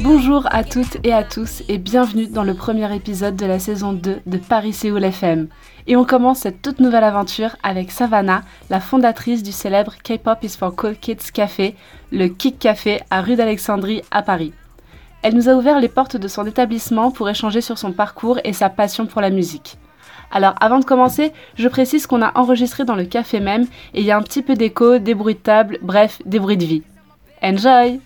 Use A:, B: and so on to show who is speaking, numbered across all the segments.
A: Bonjour à toutes et à tous et bienvenue dans le premier épisode de la saison 2 de Paris Séoul FM. Et on commence cette toute nouvelle aventure avec Savannah, la fondatrice du célèbre K-Pop is for Cool Kids Café, le Kick Café à rue d'Alexandrie à Paris. Elle nous a ouvert les portes de son établissement pour échanger sur son parcours et sa passion pour la musique. Alors avant de commencer, je précise qu'on a enregistré dans le café même et il y a un petit peu d'écho, des bruits de table, bref, des bruits de vie. Enjoy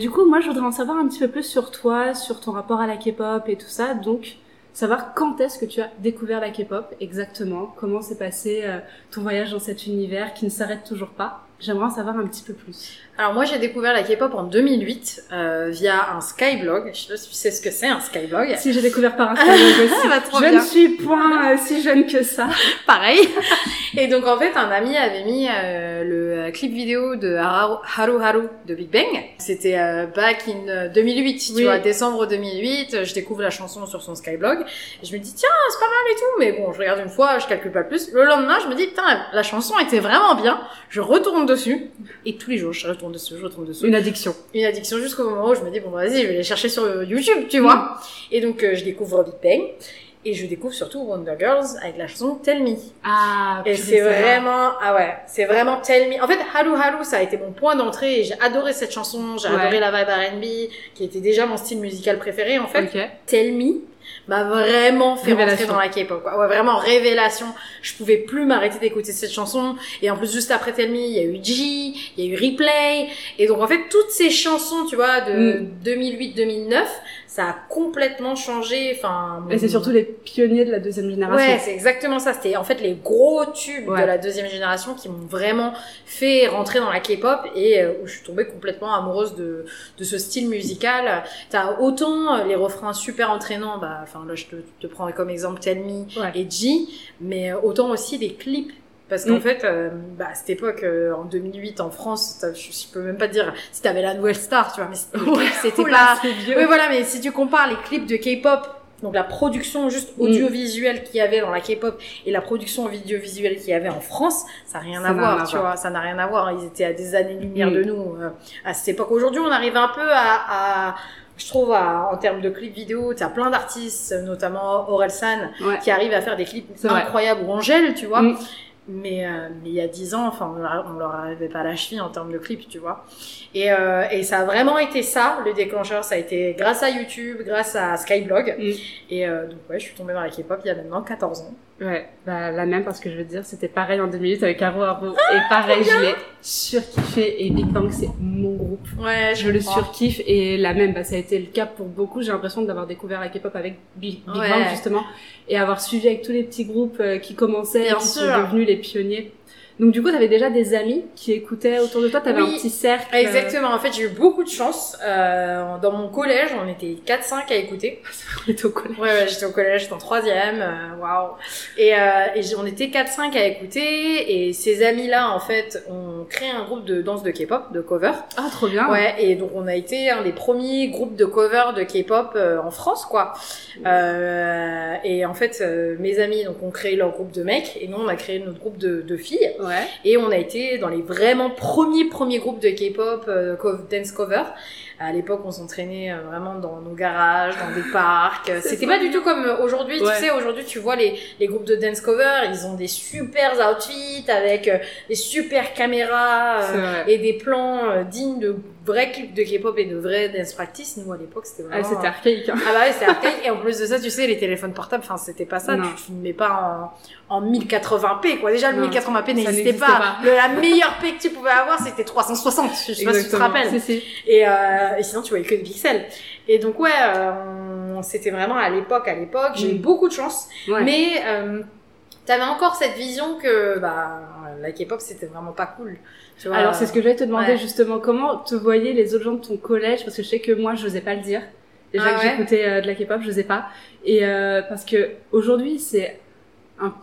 A: Du coup, moi je voudrais en savoir un petit peu plus sur toi, sur ton rapport à la K-pop et tout ça, donc savoir quand est-ce que tu as découvert la K-pop exactement, comment s'est passé euh, ton voyage dans cet univers qui ne s'arrête toujours pas? J'aimerais en savoir un petit peu plus.
B: Alors moi j'ai découvert la K-pop en 2008 euh, via un Skyblog. Je sais pas si tu sais ce que c'est un Skyblog.
A: Si j'ai découvert par un Skyblog aussi.
B: bah,
A: je
B: bien.
A: ne suis point euh, si jeune que ça.
B: Pareil. Et donc en fait un ami avait mis euh, le clip vidéo de Haru Haru, Haru de Big Bang. C'était euh, back in euh, 2008, tu
A: Oui.
B: vois, décembre 2008. euh, Je découvre la chanson sur son Skyblog. Et je me dis tiens c'est pas mal et tout. Mais bon je regarde une fois, je calcule pas plus. Le lendemain je me dis putain la chanson était vraiment bien. Je retourne dessus et tous les jours je retourne dessus, je retourne
A: Une addiction.
B: une addiction jusqu'au moment où je me dis bon bah, vas-y je vais les chercher sur YouTube tu vois. Et donc euh, je découvre Big Bang et je découvre surtout Wonder Girls avec la chanson Tell Me.
A: Ah,
B: et c'est vraiment ah ouais c'est vraiment Tell Me. En fait Halu Halu ça a été mon point d'entrée et j'ai adoré cette chanson. J'ai
A: Ouais.
B: adoré la vibe R&B qui était déjà mon style musical préféré en fait.
A: Ok.
B: Tell Me m'a vraiment fait
A: Révélation.
B: rentrer dans la K-pop quoi. Ouais, vraiment révélation. Je pouvais plus m'arrêter d'écouter cette chanson et en plus juste après Tell Me, il y a eu G, il y a eu Replay et donc en fait toutes ces chansons, tu vois, de
A: Mm.
B: 2008-2009, ça a complètement changé enfin
A: Et c'est surtout les pionniers de la deuxième génération.
B: Ouais, c'est exactement ça. C'était en fait les gros tubes
A: Ouais.
B: de la deuxième génération qui m'ont vraiment fait rentrer dans la K-pop et euh, où je suis tombée complètement amoureuse de, de ce style musical. T'as autant euh, les refrains super entraînants, bah, enfin là je te, te prends comme exemple Tell Me
A: Ouais.
B: et G, mais euh, autant aussi des clips. Parce qu'en
A: Mm.
B: fait, euh, bah, à cette époque, euh, en 2008, en France, je, je peux même pas dire si t'avais la nouvelle star, tu vois, mais c'était
A: Ouais. Oula,
B: pas,
A: vieux.
B: oui, voilà, mais si tu compares les clips de K-pop, donc la production juste audiovisuelle qu'il y avait dans la K-pop et la production audiovisuelle qu'il y avait en France, ça n'a rien
A: Ça
B: à voir, tu vois, ça n'a rien à voir. Ils étaient à des années-lumière
A: Mm.
B: de nous à cette époque. Aujourd'hui, on arrive un peu à, à je trouve, à- en termes de clips vidéo, t'as plein d'artistes, notamment Orelsan,
A: Ouais.
B: qui arrivent à faire des clips incroyables ou Angèle, tu vois.
A: Mm.
B: Mais, euh, mais il y a dix ans, enfin, on leur, on leur arrivait pas à la cheville en termes de clips, tu vois. Et, euh, et ça a vraiment été ça, le déclencheur. Ça a été grâce à YouTube, grâce à Skyblog.
A: Mm.
B: Et euh, donc, ouais, je suis tombée dans la K-pop il y a maintenant 14 ans.
A: Ouais, bah la même parce que je veux dire, c'était pareil en 2008 avec Haro Haro. et pareil, je l'ai surkiffé et Big Bang c'est mon groupe.
B: Ouais,
A: Je le surkiffe et la même, bah, ça a été le cas pour beaucoup. J'ai l'impression d'avoir découvert la K-pop avec Big, Big
B: Ouais.
A: Bang justement et avoir suivi avec tous les petits groupes euh, qui commençaient,
B: Bien
A: qui
B: sûr.
A: sont devenus les pionniers. Donc du coup, t'avais déjà des amis qui écoutaient autour de toi, t'avais
B: Oui,
A: un petit cercle. euh,
B: Exactement. En fait, j'ai eu beaucoup de chance. Euh, dans mon collège, on était 4-5 à écouter.
A: On était au collège.
B: Ouais, ouais, j'étais au collège, j'étais en troisième, euh, waouh. Et, euh, et on était 4-5 à écouter, et ces amis-là, en fait, ont créé un groupe de danse de K-pop, de cover.
A: Ah, trop bien.
B: Ouais, et donc on a été un des premiers groupes de cover de K-pop euh, en France, quoi. Euh, et en fait, mes amis donc ont créé leur groupe de mecs, et nous on a créé notre groupe de, de filles. Et on a été dans les vraiment premiers premiers groupes de K-pop, euh, dance cover. À l'époque, on s'entraînait euh, vraiment dans nos garages, dans des parcs. C'était pas du tout comme euh, aujourd'hui.
A: Ouais.
B: Tu sais, aujourd'hui, tu vois les, les groupes de dance cover, ils ont des super outfits avec euh, des super caméras euh, et des plans euh, dignes de vrais clips de K-pop et de vrais dance practice. Nous, à l'époque, c'était
A: Ah,
B: vraiment...
A: c'était archaïque. Hein.
B: Ah bah ouais, c'était archaïque. Et en plus de ça, tu sais, les téléphones portables, enfin, c'était pas ça.
A: Non.
B: Tu filmais pas en, en 1080p, quoi. Déjà, le
A: Non,
B: 1080p
A: ça
B: n'existait pas.
A: pas.
B: Le- la meilleure P que tu pouvais avoir, c'était 360. Je sais pas si tu te
A: Exactement.
B: rappelles.
A: Si, si.
B: Et, euh, et sinon, tu voyais que des pixels. Et donc, ouais, euh, c'était vraiment à l'époque, à l'époque. J'ai eu
A: Mm.
B: beaucoup de chance.
A: Ouais.
B: Mais, euh, t'avais encore cette vision que, bah, la K-pop, c'était vraiment pas cool. Tu vois.
A: Alors c'est ce que j'allais te demander
B: ouais.
A: justement, comment te voyaient les autres gens de ton collège? Parce que je sais que moi je n'osais pas le dire. Déjà
B: Ah
A: que
B: ouais?
A: j'écoutais euh, de la K-pop, je n'osais pas. Et euh, parce que aujourd'hui c'est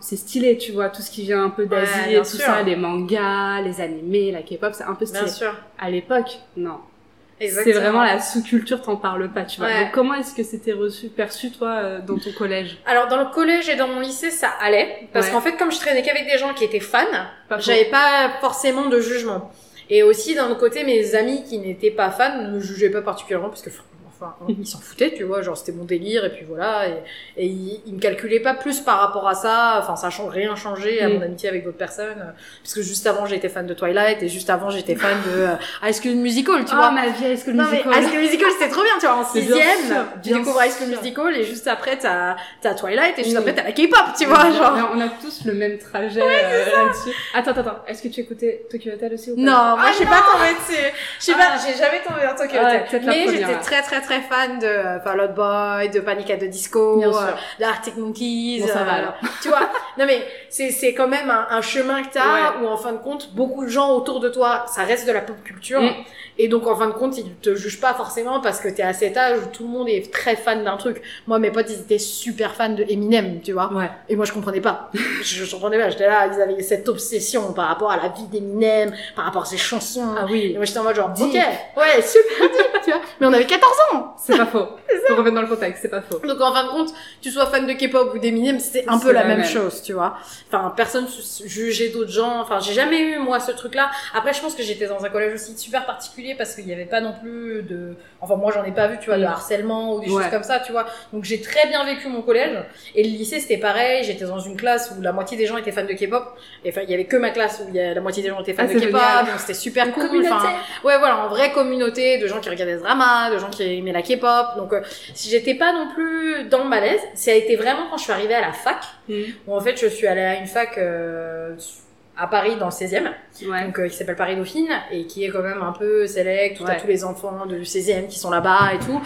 A: c'est stylé, tu vois, tout ce qui vient un peu d'Asie
B: Ouais,
A: et
B: bien
A: tout
B: sûr.
A: ça, les mangas, les animés, la K-pop, c'est un peu stylé.
B: Bien sûr.
A: À l'époque, non. C'est vraiment la sous-culture, t'en parles pas, tu vois.
B: Ouais.
A: Donc comment est-ce que c'était reçu, perçu toi euh, dans ton collège?
B: Alors dans le collège et dans mon lycée ça allait parce
A: Ouais.
B: qu'en fait comme je traînais qu'avec des gens qui étaient fans, j'avais pas forcément de jugement. Et aussi d'un côté, mes amis qui n'étaient pas fans ne me jugeaient pas particulièrement parce que enfin, ils s'en foutaient, tu vois, genre c'était mon délire et puis voilà. Et, et ils, ils me calculaient pas plus par rapport à ça. Enfin, ça a rien changé à
A: Mm.
B: mon amitié avec d'autres personnes. euh, Parce que juste avant, j'étais fan de Twilight et juste avant, j'étais fan de euh, High School Musical, tu
A: oh,
B: vois.
A: ma vie,
B: Non mais
A: musical
B: High School Musical c'était trop bien tu vois en sixième tu découvres High School. Musical et juste après t'as t'as Twilight et juste
A: Mm.
B: après t'as la K-pop tu vois genre
A: On a tous le même trajet euh, là-dessus. Attends, attends, attends. Est-ce que tu écoutais Tokyo Hotel aussi ou pas?
B: Non moi
A: Ah,
B: je suis pas tombée dessus je sais
A: Ah.
B: pas j'ai jamais tombé dans Tokyo
A: Ah,
B: Hotel mais j'étais
A: là.
B: très très très fan de euh, Fall Out Boy de Panic at the Disco euh,
A: sûr.
B: de Arctic Monkeys
A: Bon, ça va,
B: euh,
A: alors.
B: tu vois non mais c'est c'est quand même un, un chemin que t'as où en fin de compte beaucoup de gens autour de toi ça reste de la pop culture
A: Mm.
B: Et donc en fin de compte ils te jugent pas forcément parce que t'es à cet âge où tout le monde est très fan d'un truc moi mes potes ils étaient super fans de Eminem tu vois
A: Ouais.
B: et moi je comprenais pas je, je comprenais pas j'étais là ils avaient cette obsession par rapport à la vie d'Eminem par rapport à ses chansons
A: Ah
B: et
A: oui.
B: moi j'étais en mode genre
A: Deep.
B: ok ouais super deep tu vois mais on avait 14 ans
A: C'est pas faux. Faut remettre dans le contexte, c'est pas faux.
B: donc en fin de compte, tu sois fan de K-pop ou d'Eminem, c'était un
A: C'est
B: peu la
A: la
B: même
A: même.
B: chose, tu vois. Enfin, personne jugeait d'autres gens. Enfin, j'ai jamais eu moi ce truc-là. Après, je pense que j'étais dans un collège aussi super particulier parce qu'il n'y avait pas non plus de. Enfin, moi, j'en ai pas vu, tu vois, de
A: Mm.
B: harcèlement ou des
A: Ouais.
B: choses comme ça, tu vois. Donc j'ai très bien vécu mon collège. Et le lycée, c'était pareil. J'étais dans une classe où la moitié des gens étaient fans de K-pop. Et enfin, il y avait que ma classe où y a la moitié des gens étaient fans
A: Ah,
B: de K-pop. Donc c'était super
A: Une
B: cool.
A: communauté.
B: Enfin, Ouais, voilà, en vraie communauté de gens qui regardaient ce drama, de gens qui aimaient la K-pop. Donc, euh, si j'étais pas non plus dans le malaise, ça a été vraiment quand je suis arrivée à la fac,
A: Mm.
B: où en fait, je suis allée à une fac euh, à Paris dans le 16e,
A: Ouais.
B: donc euh, qui s'appelle Paris Dauphine, et qui est quand même un peu select, où t'as
A: Ouais.
B: tous les enfants du 16e qui sont là-bas et tout.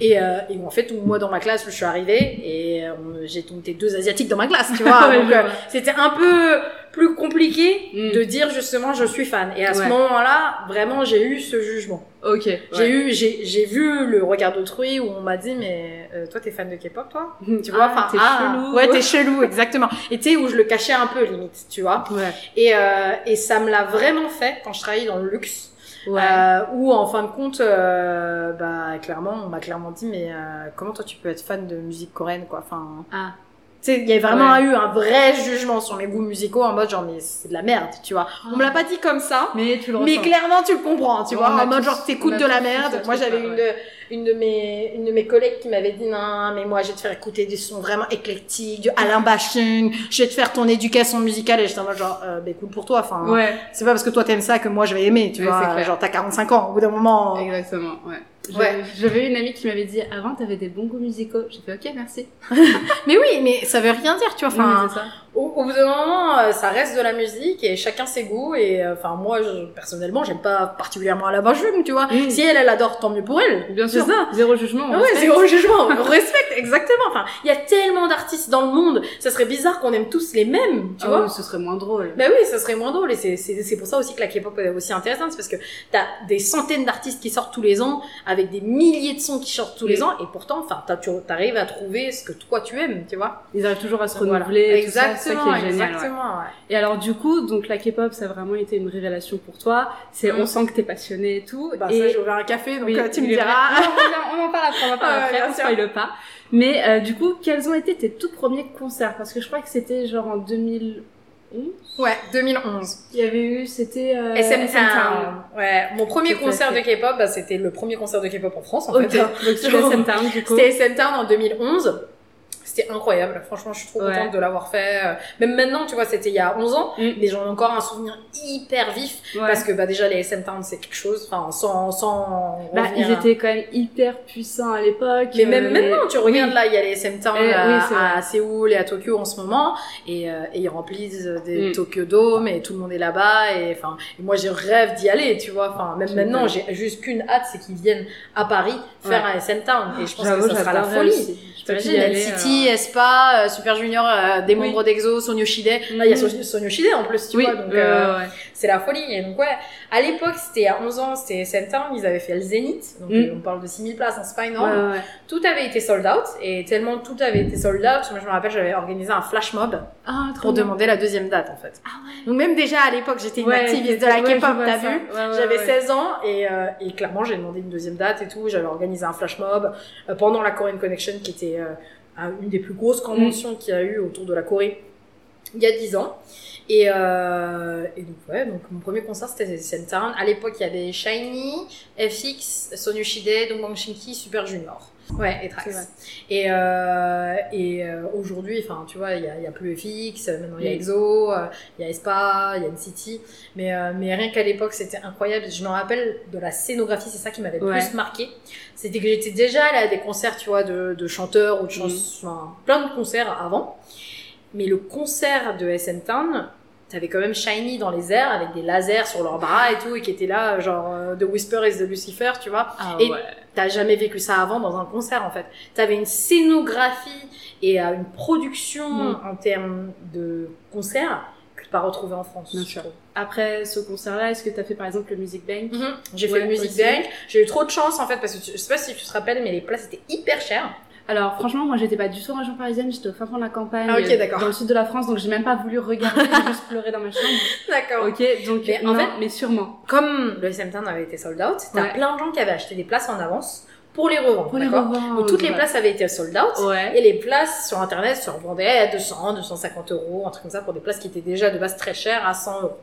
B: Et, euh, et en fait, moi, dans ma classe, je suis arrivée, et euh, j'ai monté deux Asiatiques dans ma classe, tu vois. Donc, euh, c'était un peu plus compliqué
A: Mm.
B: de dire justement je suis fan. Et à ce moment-là, vraiment, j'ai eu ce jugement.
A: Ok.
B: J'ai eu, j'ai, j'ai vu le regard d'autrui où on m'a dit, mais euh, toi, t'es fan de K-pop, toi? Tu vois,
A: Ah,
B: enfin,
A: t'es
B: ah,
A: chelou.
B: Ouais, t'es chelou, exactement. Et tu sais, où je le cachais un peu, limite, tu vois?
A: Ouais.
B: Et, euh, et ça me l'a vraiment fait quand je travaillais dans le luxe.
A: Ouais.
B: Euh, où, en fin de compte, euh, bah, clairement, on m'a clairement dit, mais euh, comment toi, tu peux être fan de musique coréenne, quoi? Enfin,
A: Ah.
B: Tu sais, il y a vraiment
A: Ouais.
B: eu un vrai jugement sur mes goûts musicaux en mode genre, mais c'est de la merde, tu vois. On me l'a pas dit comme ça.
A: Mais tu le
B: Mais clairement, tu le comprends, tu
A: On
B: vois. En mode
A: tous-
B: genre, t'écoutes de la merde. Moi, j'avais une, de, une de mes, une de mes collègues qui m'avait dit, non, mais moi, je vais te faire écouter des sons vraiment éclectiques, du Alain Bachung, je vais te faire ton éducation musicale. Et j'étais en mode genre, euh, bah, cool pour toi. Enfin,
A: Ouais.
B: c'est pas parce que toi t'aimes ça que moi je vais aimer, tu
A: Ouais,
B: vois. Genre, t'as 45 ans. Au bout d'un moment.
A: Exactement, ouais.
B: Ouais.
A: J'avais- une amie qui m'avait dit avant t'avais des bons goûts musicaux. J'ai fait ok merci.
B: Mais oui, mais ça veut rien dire, tu vois. Enfin. Au, au bout d'un moment, euh, ça reste de la musique et chacun ses goûts. Et euh, enfin, moi, je, personnellement, j'aime pas particulièrement Alain Bachung, tu vois.
A: Mm.
B: Si elle, elle adore, tant mieux pour elle.
A: Bien sûr.
B: C'est ça.
A: Zéro jugement.
B: Ah ouais, zéro jugement, on respecte, exactement. Enfin, il y a tellement d'artistes dans le monde, ça serait bizarre qu'on aime tous les mêmes, tu
A: Ah
B: vois.
A: ce serait moins drôle.
B: Bah oui, ça serait moins drôle et c'est c'est c'est pour ça aussi que la K-pop est aussi intéressante, c'est parce que t'as des centaines d'artistes qui sortent tous les ans avec des milliers de sons qui sortent tous les
A: Mm.
B: ans et pourtant, enfin, t'as- tu arrives à trouver ce que toi tu aimes, tu vois.
A: Ils arrivent toujours à se renouveler. c'est
B: Exactement,
A: ça qui est génial.
B: exactement. ouais.
A: Et alors du coup, donc la K-pop, ça a vraiment été une révélation pour toi. C'est,
B: Mm.
A: on sent que t'es passionné et tout.
B: Bah
A: et
B: ça, j'ai ouvert un café, donc
A: Oui,
B: euh, tu me diras.
A: Non, on, en- parle après, on en parle après, on
B: sûr.
A: spoile pas. Mais euh, du coup, quels ont été tes tout premiers concerts? Parce que je crois que c'était genre en 2011.
B: Ouais, 2011.
A: Il y avait eu, c'était euh,
B: SM Town. Ouais, mon premier concert de. K-pop, bah, c'était le premier concert de K-pop en France, en
A: Ok,
B: fait.
A: donc c'était SM Town du coup.
B: C'était SM Town en 2011. C'était incroyable. Franchement, je suis trop
A: Ouais.
B: contente de l'avoir fait. Euh, Même maintenant, tu vois, c'était il y a 11 ans.
A: Mm.
B: Mais j'en ai encore un souvenir hyper vif.
A: Ouais.
B: Parce que, bah, déjà, les SM Town, c'est quelque chose. Enfin, sans, sans
A: Bah, ils étaient quand même hyper puissants à l'époque.
B: Mais
A: euh,
B: même
A: les-
B: maintenant, tu regardes là, il y a les SM Town
A: Eh,
B: à,
A: oui, c'est vrai.
B: à Séoul et à Tokyo en ce moment, et, euh, et ils remplissent des
A: Mm.
B: Tokyo Dome et tout le monde est là-bas, et enfin, moi j'ai rêve d'y aller, tu vois. Enfin, même maintenant, j'ai juste qu'une hâte, c'est qu'ils viennent à Paris faire
A: Ouais.
B: un SM Town, et je pense que ça sera la folie.
A: aussi. Je peux
B: T'imagines,
A: y aller,
B: NCT,
A: euh,
B: Espa, euh, Super Junior, euh, des
A: Oui.
B: membres d'EXO, Sonyo Shide. Là, il y a
A: Mhm.
B: Son- Sonyo Shide en plus, tu
A: Oui,
B: vois. Donc, euh,
A: ouais.
B: C'est la folie. Et donc, ouais, à l'époque, c'était à 11 ans, c'était SM Town, ils avaient fait le Zénith. Donc,
A: Mm.
B: on parle de 6000 places, hein, c'est pas énorme.
A: Ouais, ouais, ouais.
B: Tout avait été sold out. Et tellement tout avait été sold out, moi, je me rappelle, j'avais organisé un flash mob
A: Ah,
B: pour
A: bien.
B: demander la deuxième date, en fait.
A: Ah ouais.
B: Donc, même déjà à l'époque, j'étais une activiste de la K-pop, t'as vu? J'avais
A: ouais.
B: 16 ans et, euh, et clairement j'ai demandé une deuxième date et tout. J'avais organisé un flash mob euh, pendant la Korean Connection qui était euh, un- une des plus grosses conventions qu'il y a eu autour de la Corée. Il y a 10 ans. Et, euh, et donc, ouais, donc mon premier concert c'était Sentown. À l'époque, il y avait Shiny, FX, Sonushide, Dongbang Shinki, Super Junior. Ouais, et Trax. Et, euh, et euh, aujourd'hui, enfin, tu vois, il y a, a, plus FX, maintenant il y a EXO, euh, il y a Espa, il y a NCT. Mais, euh, mais rien qu'à l'époque, c'était incroyable. Je me rappelle de la scénographie, c'est ça qui m'avait
A: Ouais.
B: plus marqué. C'était que j'étais déjà allée à des concerts, tu vois, de, de chanteurs ou de
A: Mhm.
B: chansons, enfin, plein de concerts avant. Mais le concert de SM Town, t'avais quand même Shiny dans les airs avec des lasers sur leurs bras et tout, et qui était là, genre, euh, The Whisper is the Lucifer, tu vois.
A: Ah
B: Et-
A: ouais.
B: T'as jamais vécu ça avant dans un concert en fait. T'avais une scénographie et euh, une production
A: Mm.
B: en termes de concert que tu peux pas retrouver en France.
A: Bien sûr. Après ce concert-là, est-ce que tu as fait par exemple le Music Bank
B: Mhm. J'ai fait le Music. Bank. J'ai eu trop de chance en fait parce que je sais pas si tu te rappelles, mais les places étaient hyper chères.
A: Alors franchement, moi j'étais pas du tout en région parisienne, j'étais au fin fond de la campagne,
B: Ah, ok, d'accord.
A: dans le sud de la France, donc j'ai même pas voulu regarder, j'ai juste pleuré dans ma chambre.
B: D'accord.
A: Ok, donc
B: Mais en fait-
A: mais sûrement.
B: Comme le SM Town avait été sold out, t'as
A: Ouais.
B: plein de gens qui avaient acheté des places en avance pour les revendre. Donc toutes les places avaient été sold out.
A: Ouais.
B: Et les places sur internet se revendaient à 200, 250 euros, un truc comme ça, pour des places qui étaient déjà de base très chères à 100 euros.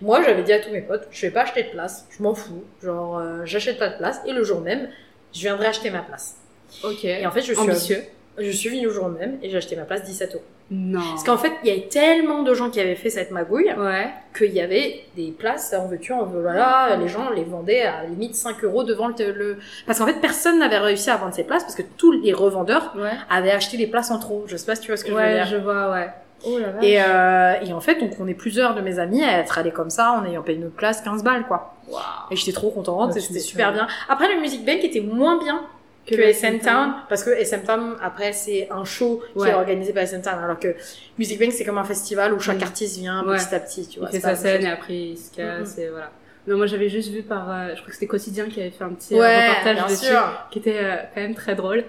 B: Moi, j'avais dit à tous mes potes, je vais pas acheter de place, je m'en fous, genre, euh, j'achète pas de place, et le jour même, je viendrai acheter ma place.
A: Ok.
B: Et en fait, je suis,
A: Ambitieux.
B: je suis venue le jour même, et j'ai acheté ma place 17 euros.
A: Non.
B: Parce qu'en fait, il y avait tellement de gens qui avaient fait cette magouille,
A: Ouais.
B: qu'il y avait des places en veux-tu, en veux voilà, les gens les vendaient à la limite 5 euros devant le, le... Parce qu'en fait, personne n'avait réussi à vendre ces places, parce que tous les revendeurs
A: Ouais.
B: avaient acheté les places en trop. Je sais pas si tu vois ce que je veux
A: Ouais,
B: dire.
A: je vois, ouais. Oh la.
B: Et, euh, et en fait, donc on est plusieurs de mes amis à être allés comme ça en ayant payé notre place 15 balles, quoi.
A: Waouh.
B: Et j'étais trop contente,
A: Ouais, tu
B: c'était super bien. Après, le Music Bank était moins bien que,
A: le
B: SM Town, parce que SM Town, après, c'est un show qui est organisé par SM Town, alors que Music Bank, c'est comme un festival où chaque
A: Mm.
B: artiste vient
A: Ouais.
B: petit à petit, tu vois.
A: Il fait sa scène et après il se casse
B: Mhm.
A: et voilà. Non, moi j'avais juste vu par, euh, je crois que c'était Quotidien qui avait fait un petit euh,
B: Ouais,
A: reportage dessus,
B: sûr.
A: qui était euh, quand même très drôle.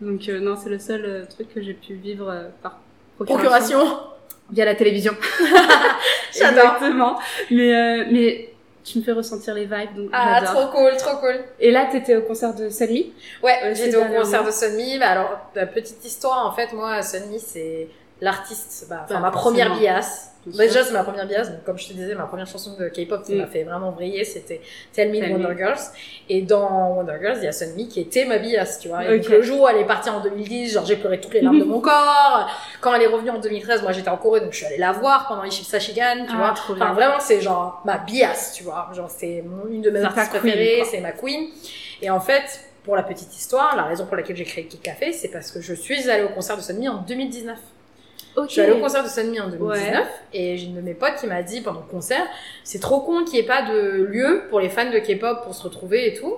A: Donc euh, non, c'est le seul truc que j'ai pu vivre par procuration,
B: Procuration.
A: via la télévision.
B: J'adore.
A: Exactement. Mais euh, mais tu me fais ressentir les vibes, donc
B: Ah, trop cool, trop cool.
A: Et là, t'étais au concert de Sally.
B: Ouais,
A: Euh,
B: j'étais au concert de Sunmi. Bah alors, la petite histoire, en fait, moi, Sunmi, c'est l'artiste, bah, enfin,
A: Bah,
B: ma première
A: forcément.
B: Bah, déjà, c'est ma première bias. Donc, comme je te disais, ma première chanson de K-pop qui
A: Mm.
B: m'a fait vraiment briller, c'était Tell Me
A: Tell Me.
B: Wonder Girls. Et dans Wonder Girls, il y a Sunmi qui était ma bias, tu vois. Et donc, le jour où elle est partie en 2010, genre, j'ai pleuré toutes les larmes de mon corps. Quand elle est revenue en 2013, moi, j'étais en Corée, donc je suis allée la voir pendant Ishii Sachigan, tu
A: Ah,
B: vois. Enfin,
A: bien.
B: vraiment, c'est genre ma bias, tu vois. Genre, c'est une de mes artistes préférées, c'est ma queen. Et en fait, pour la petite histoire, la raison pour laquelle j'ai créé Kick Café, c'est parce que je suis allée au concert de Sunmi en 2019.
A: Ok.
B: Je suis allée au concert de Sunmi en 2019 et j'ai une de mes potes qui m'a dit pendant le concert, c'est trop con qu'il n'y ait pas de lieu pour les fans de K-pop pour se retrouver et tout.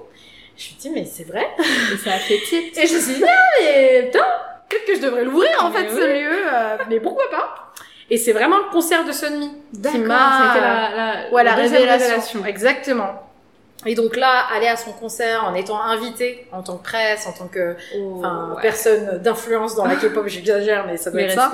B: Je me suis dit, mais c'est vrai.
A: Et ça a fait tilt.
B: Et je me suis dit, ah, mais putain, peut-être que je devrais l'ouvrir en
A: Mais
B: fait ce lieu, euh, mais pourquoi pas Et c'est vraiment le concert de Sunmi qui m'a
A: c'était la, la,
B: Ouais, la révélation. Exactement. Et donc là, aller à son concert en étant invité en tant que presse, en tant que
A: Oh, ouais.
B: personne d'influence dans la K-pop, j'exagère, mais ça doit
A: Mais
B: être ça.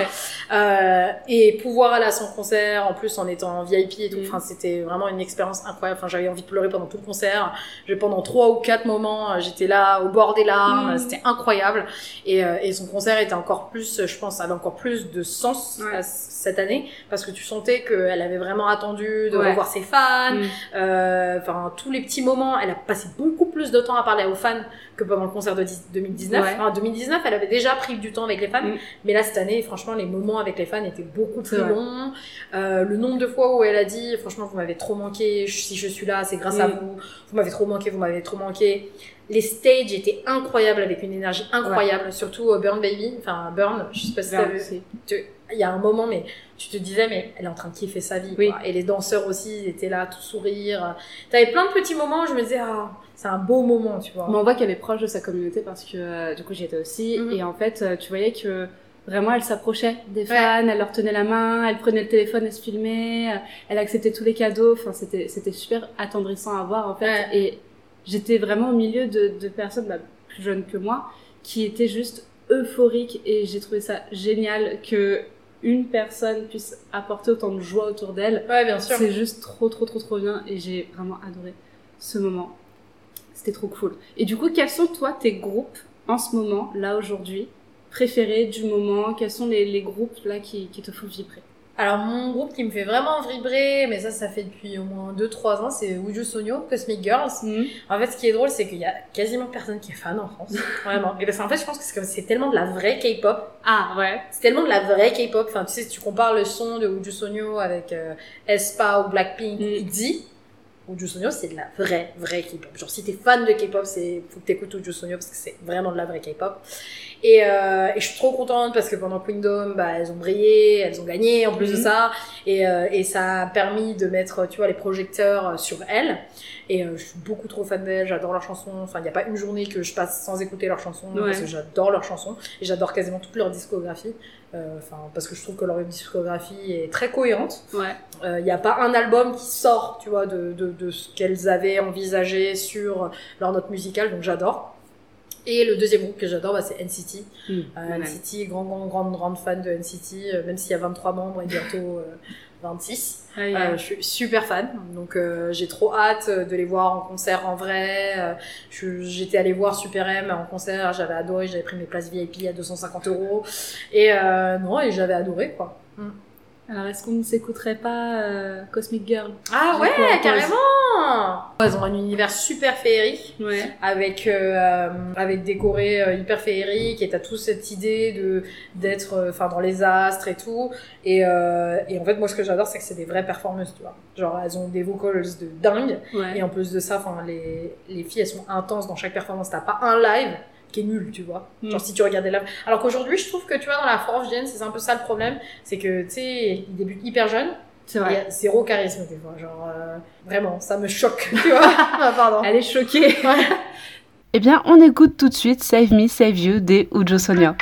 B: Euh, et pouvoir aller à son concert, en plus en étant VIP et tout,
A: Mm.
B: enfin, c'était vraiment une expérience incroyable. Enfin, j'avais envie de pleurer pendant tout le concert. J'ai pendant trois ou quatre moments, euh, j'étais là au bord des larmes.
A: Mm.
B: C'était incroyable. Et, euh, et son concert était encore plus, je pense, avait encore plus de sens
A: Ouais.
B: à c- cette année parce que tu sentais qu'elle avait vraiment attendu de
A: Ouais.
B: revoir ses fans.
A: Mm.
B: Euh, Enfin, tous les petits moments, elle a passé beaucoup plus de temps à parler aux fans que pendant le concert de 10 2019.
A: Ouais.
B: Enfin, 2019, elle avait déjà pris du temps avec les fans,
A: Mm.
B: mais là cette année, franchement, les moments avec les fans étaient beaucoup plus longs. Euh, le nombre de fois où elle a dit, franchement, vous m'avez trop manqué. Si je suis là, c'est grâce à
A: Mm.
B: vous. Vous m'avez trop manqué, vous m'avez trop manqué. Les stages étaient incroyables avec une énergie incroyable, surtout euh, Burn Baby. Enfin, Burn, je sais pas si tu- il y a un moment, mais tu te disais, mais elle est en train de kiffer sa vie.
A: Oui.
B: quoi. Et les danseurs aussi ils étaient là, tout sourire. T'avais plein de petits moments où je me disais, ah, c'est un beau moment, tu vois.
A: Mais on voit qu'elle est proche de sa communauté parce que euh, du coup j'y étais aussi
B: Mhm.
A: et en fait euh, tu voyais que vraiment elle s'approchait des fans, elle leur tenait la main, elle prenait le téléphone, elle se filmait, euh, elle acceptait tous les cadeaux, enfin c'était c'était super attendrissant à voir en fait
B: Ouais.
A: et j'étais vraiment au milieu de, de personnes bah, plus jeunes que moi qui étaient juste euphoriques et j'ai trouvé ça génial que une personne puisse apporter autant de joie autour d'elle
B: Ouais, bien sûr.
A: c'est juste trop, trop, trop, trop bien et j'ai vraiment adoré ce moment. C'était trop cool. Et du coup, quels sont, toi, tes groupes en ce moment, là, aujourd'hui, préférés du moment? Quels sont les, les groupes, là, qui, qui te font vibrer?
B: Alors mon groupe qui me fait vraiment vibrer, mais ça ça fait depuis au moins 2-3 ans, c'est Uju Sonyo, Cosmic Girls.
C: Mhm.
B: En fait ce qui est drôle c'est qu'il y a quasiment personne qui est fan en France, vraiment. Et parce qu'en fait je pense que c'est tellement de la vraie K-pop,
C: Ah ouais.
B: c'est tellement de la vraie K-pop, enfin tu sais si tu compares le son de Uju Sonyo avec euh, aespa ou Blackpink
C: Mm.
B: ITZY, Uju Sonyo c'est de la vraie vraie K-pop. Genre si t'es fan de K-pop, c'est faut que t'écoutes Uju Sonyo parce que c'est vraiment de la vraie K-pop. Et, euh, et je suis trop contente parce que pendant Queendom, bah, elles ont brillé, elles ont gagné en plus de
C: Mhm.
B: ça. Et, euh, et ça a permis de mettre, tu vois, les projecteurs sur elles. Et euh, je suis beaucoup trop fan d'elles, j'adore leurs chansons. Enfin, il n'y a pas une journée que je passe sans écouter leurs chansons
C: Ouais.
B: parce que j'adore leurs chansons. Et j'adore quasiment toute leur discographie. Euh, Enfin, parce que je trouve que leur discographie est très cohérente.
C: Ouais.
B: Il n'y a pas un album qui sort, tu vois, de, de, de ce qu'elles avaient envisagé sur leur note musicale, donc j'adore. Et le deuxième groupe que j'adore, bah, c'est NCT. Euh,
C: Ouais.
B: NCT, grand, grand, grande, grande fan de NCT, euh, même s'il y a 23 membres et bientôt euh, 26.
C: Ah.
B: Euh, je suis super fan, donc euh, j'ai trop hâte euh, de les voir en concert en vrai. Euh, J'étais allée voir Super M en concert, j'avais adoré, j'avais pris mes places VIP à 250 euros. Et euh, non, et j'avais adoré quoi.
C: Alors est-ce qu'on ne s'écouterait pas euh, Cosmic Girl?
B: Ah ouais, carrément Elles ont un univers super féerique.
C: Ouais.
B: avec euh, avec décoré euh, hyper féerique et t'as toute cette idée de d'être euh, enfin dans les astres et tout et euh, et en fait moi ce que j'adore c'est que c'est des vraies performeuses tu vois genre elles ont des vocals de dingue
C: Ouais.
B: et en plus de ça enfin les les filles elles sont intenses dans chaque performance t'as pas un live qui est nul, tu vois. Genre,
C: Mm.
B: si tu regardais là. Alors qu'aujourd'hui, je trouve que, tu vois, dans la gen, c'est un peu ça le problème. C'est que, tu sais, ils débutent hyper jeunes.
C: C'est
B: Il
C: vrai.
B: zéro charisme, des fois. Genre, euh, vraiment, ça me choque, tu vois. Ah, pardon.
C: Elle est choquée.
B: Ouais.
C: Eh bien, on écoute tout de suite Save Me, Save You des Ujo Sonia.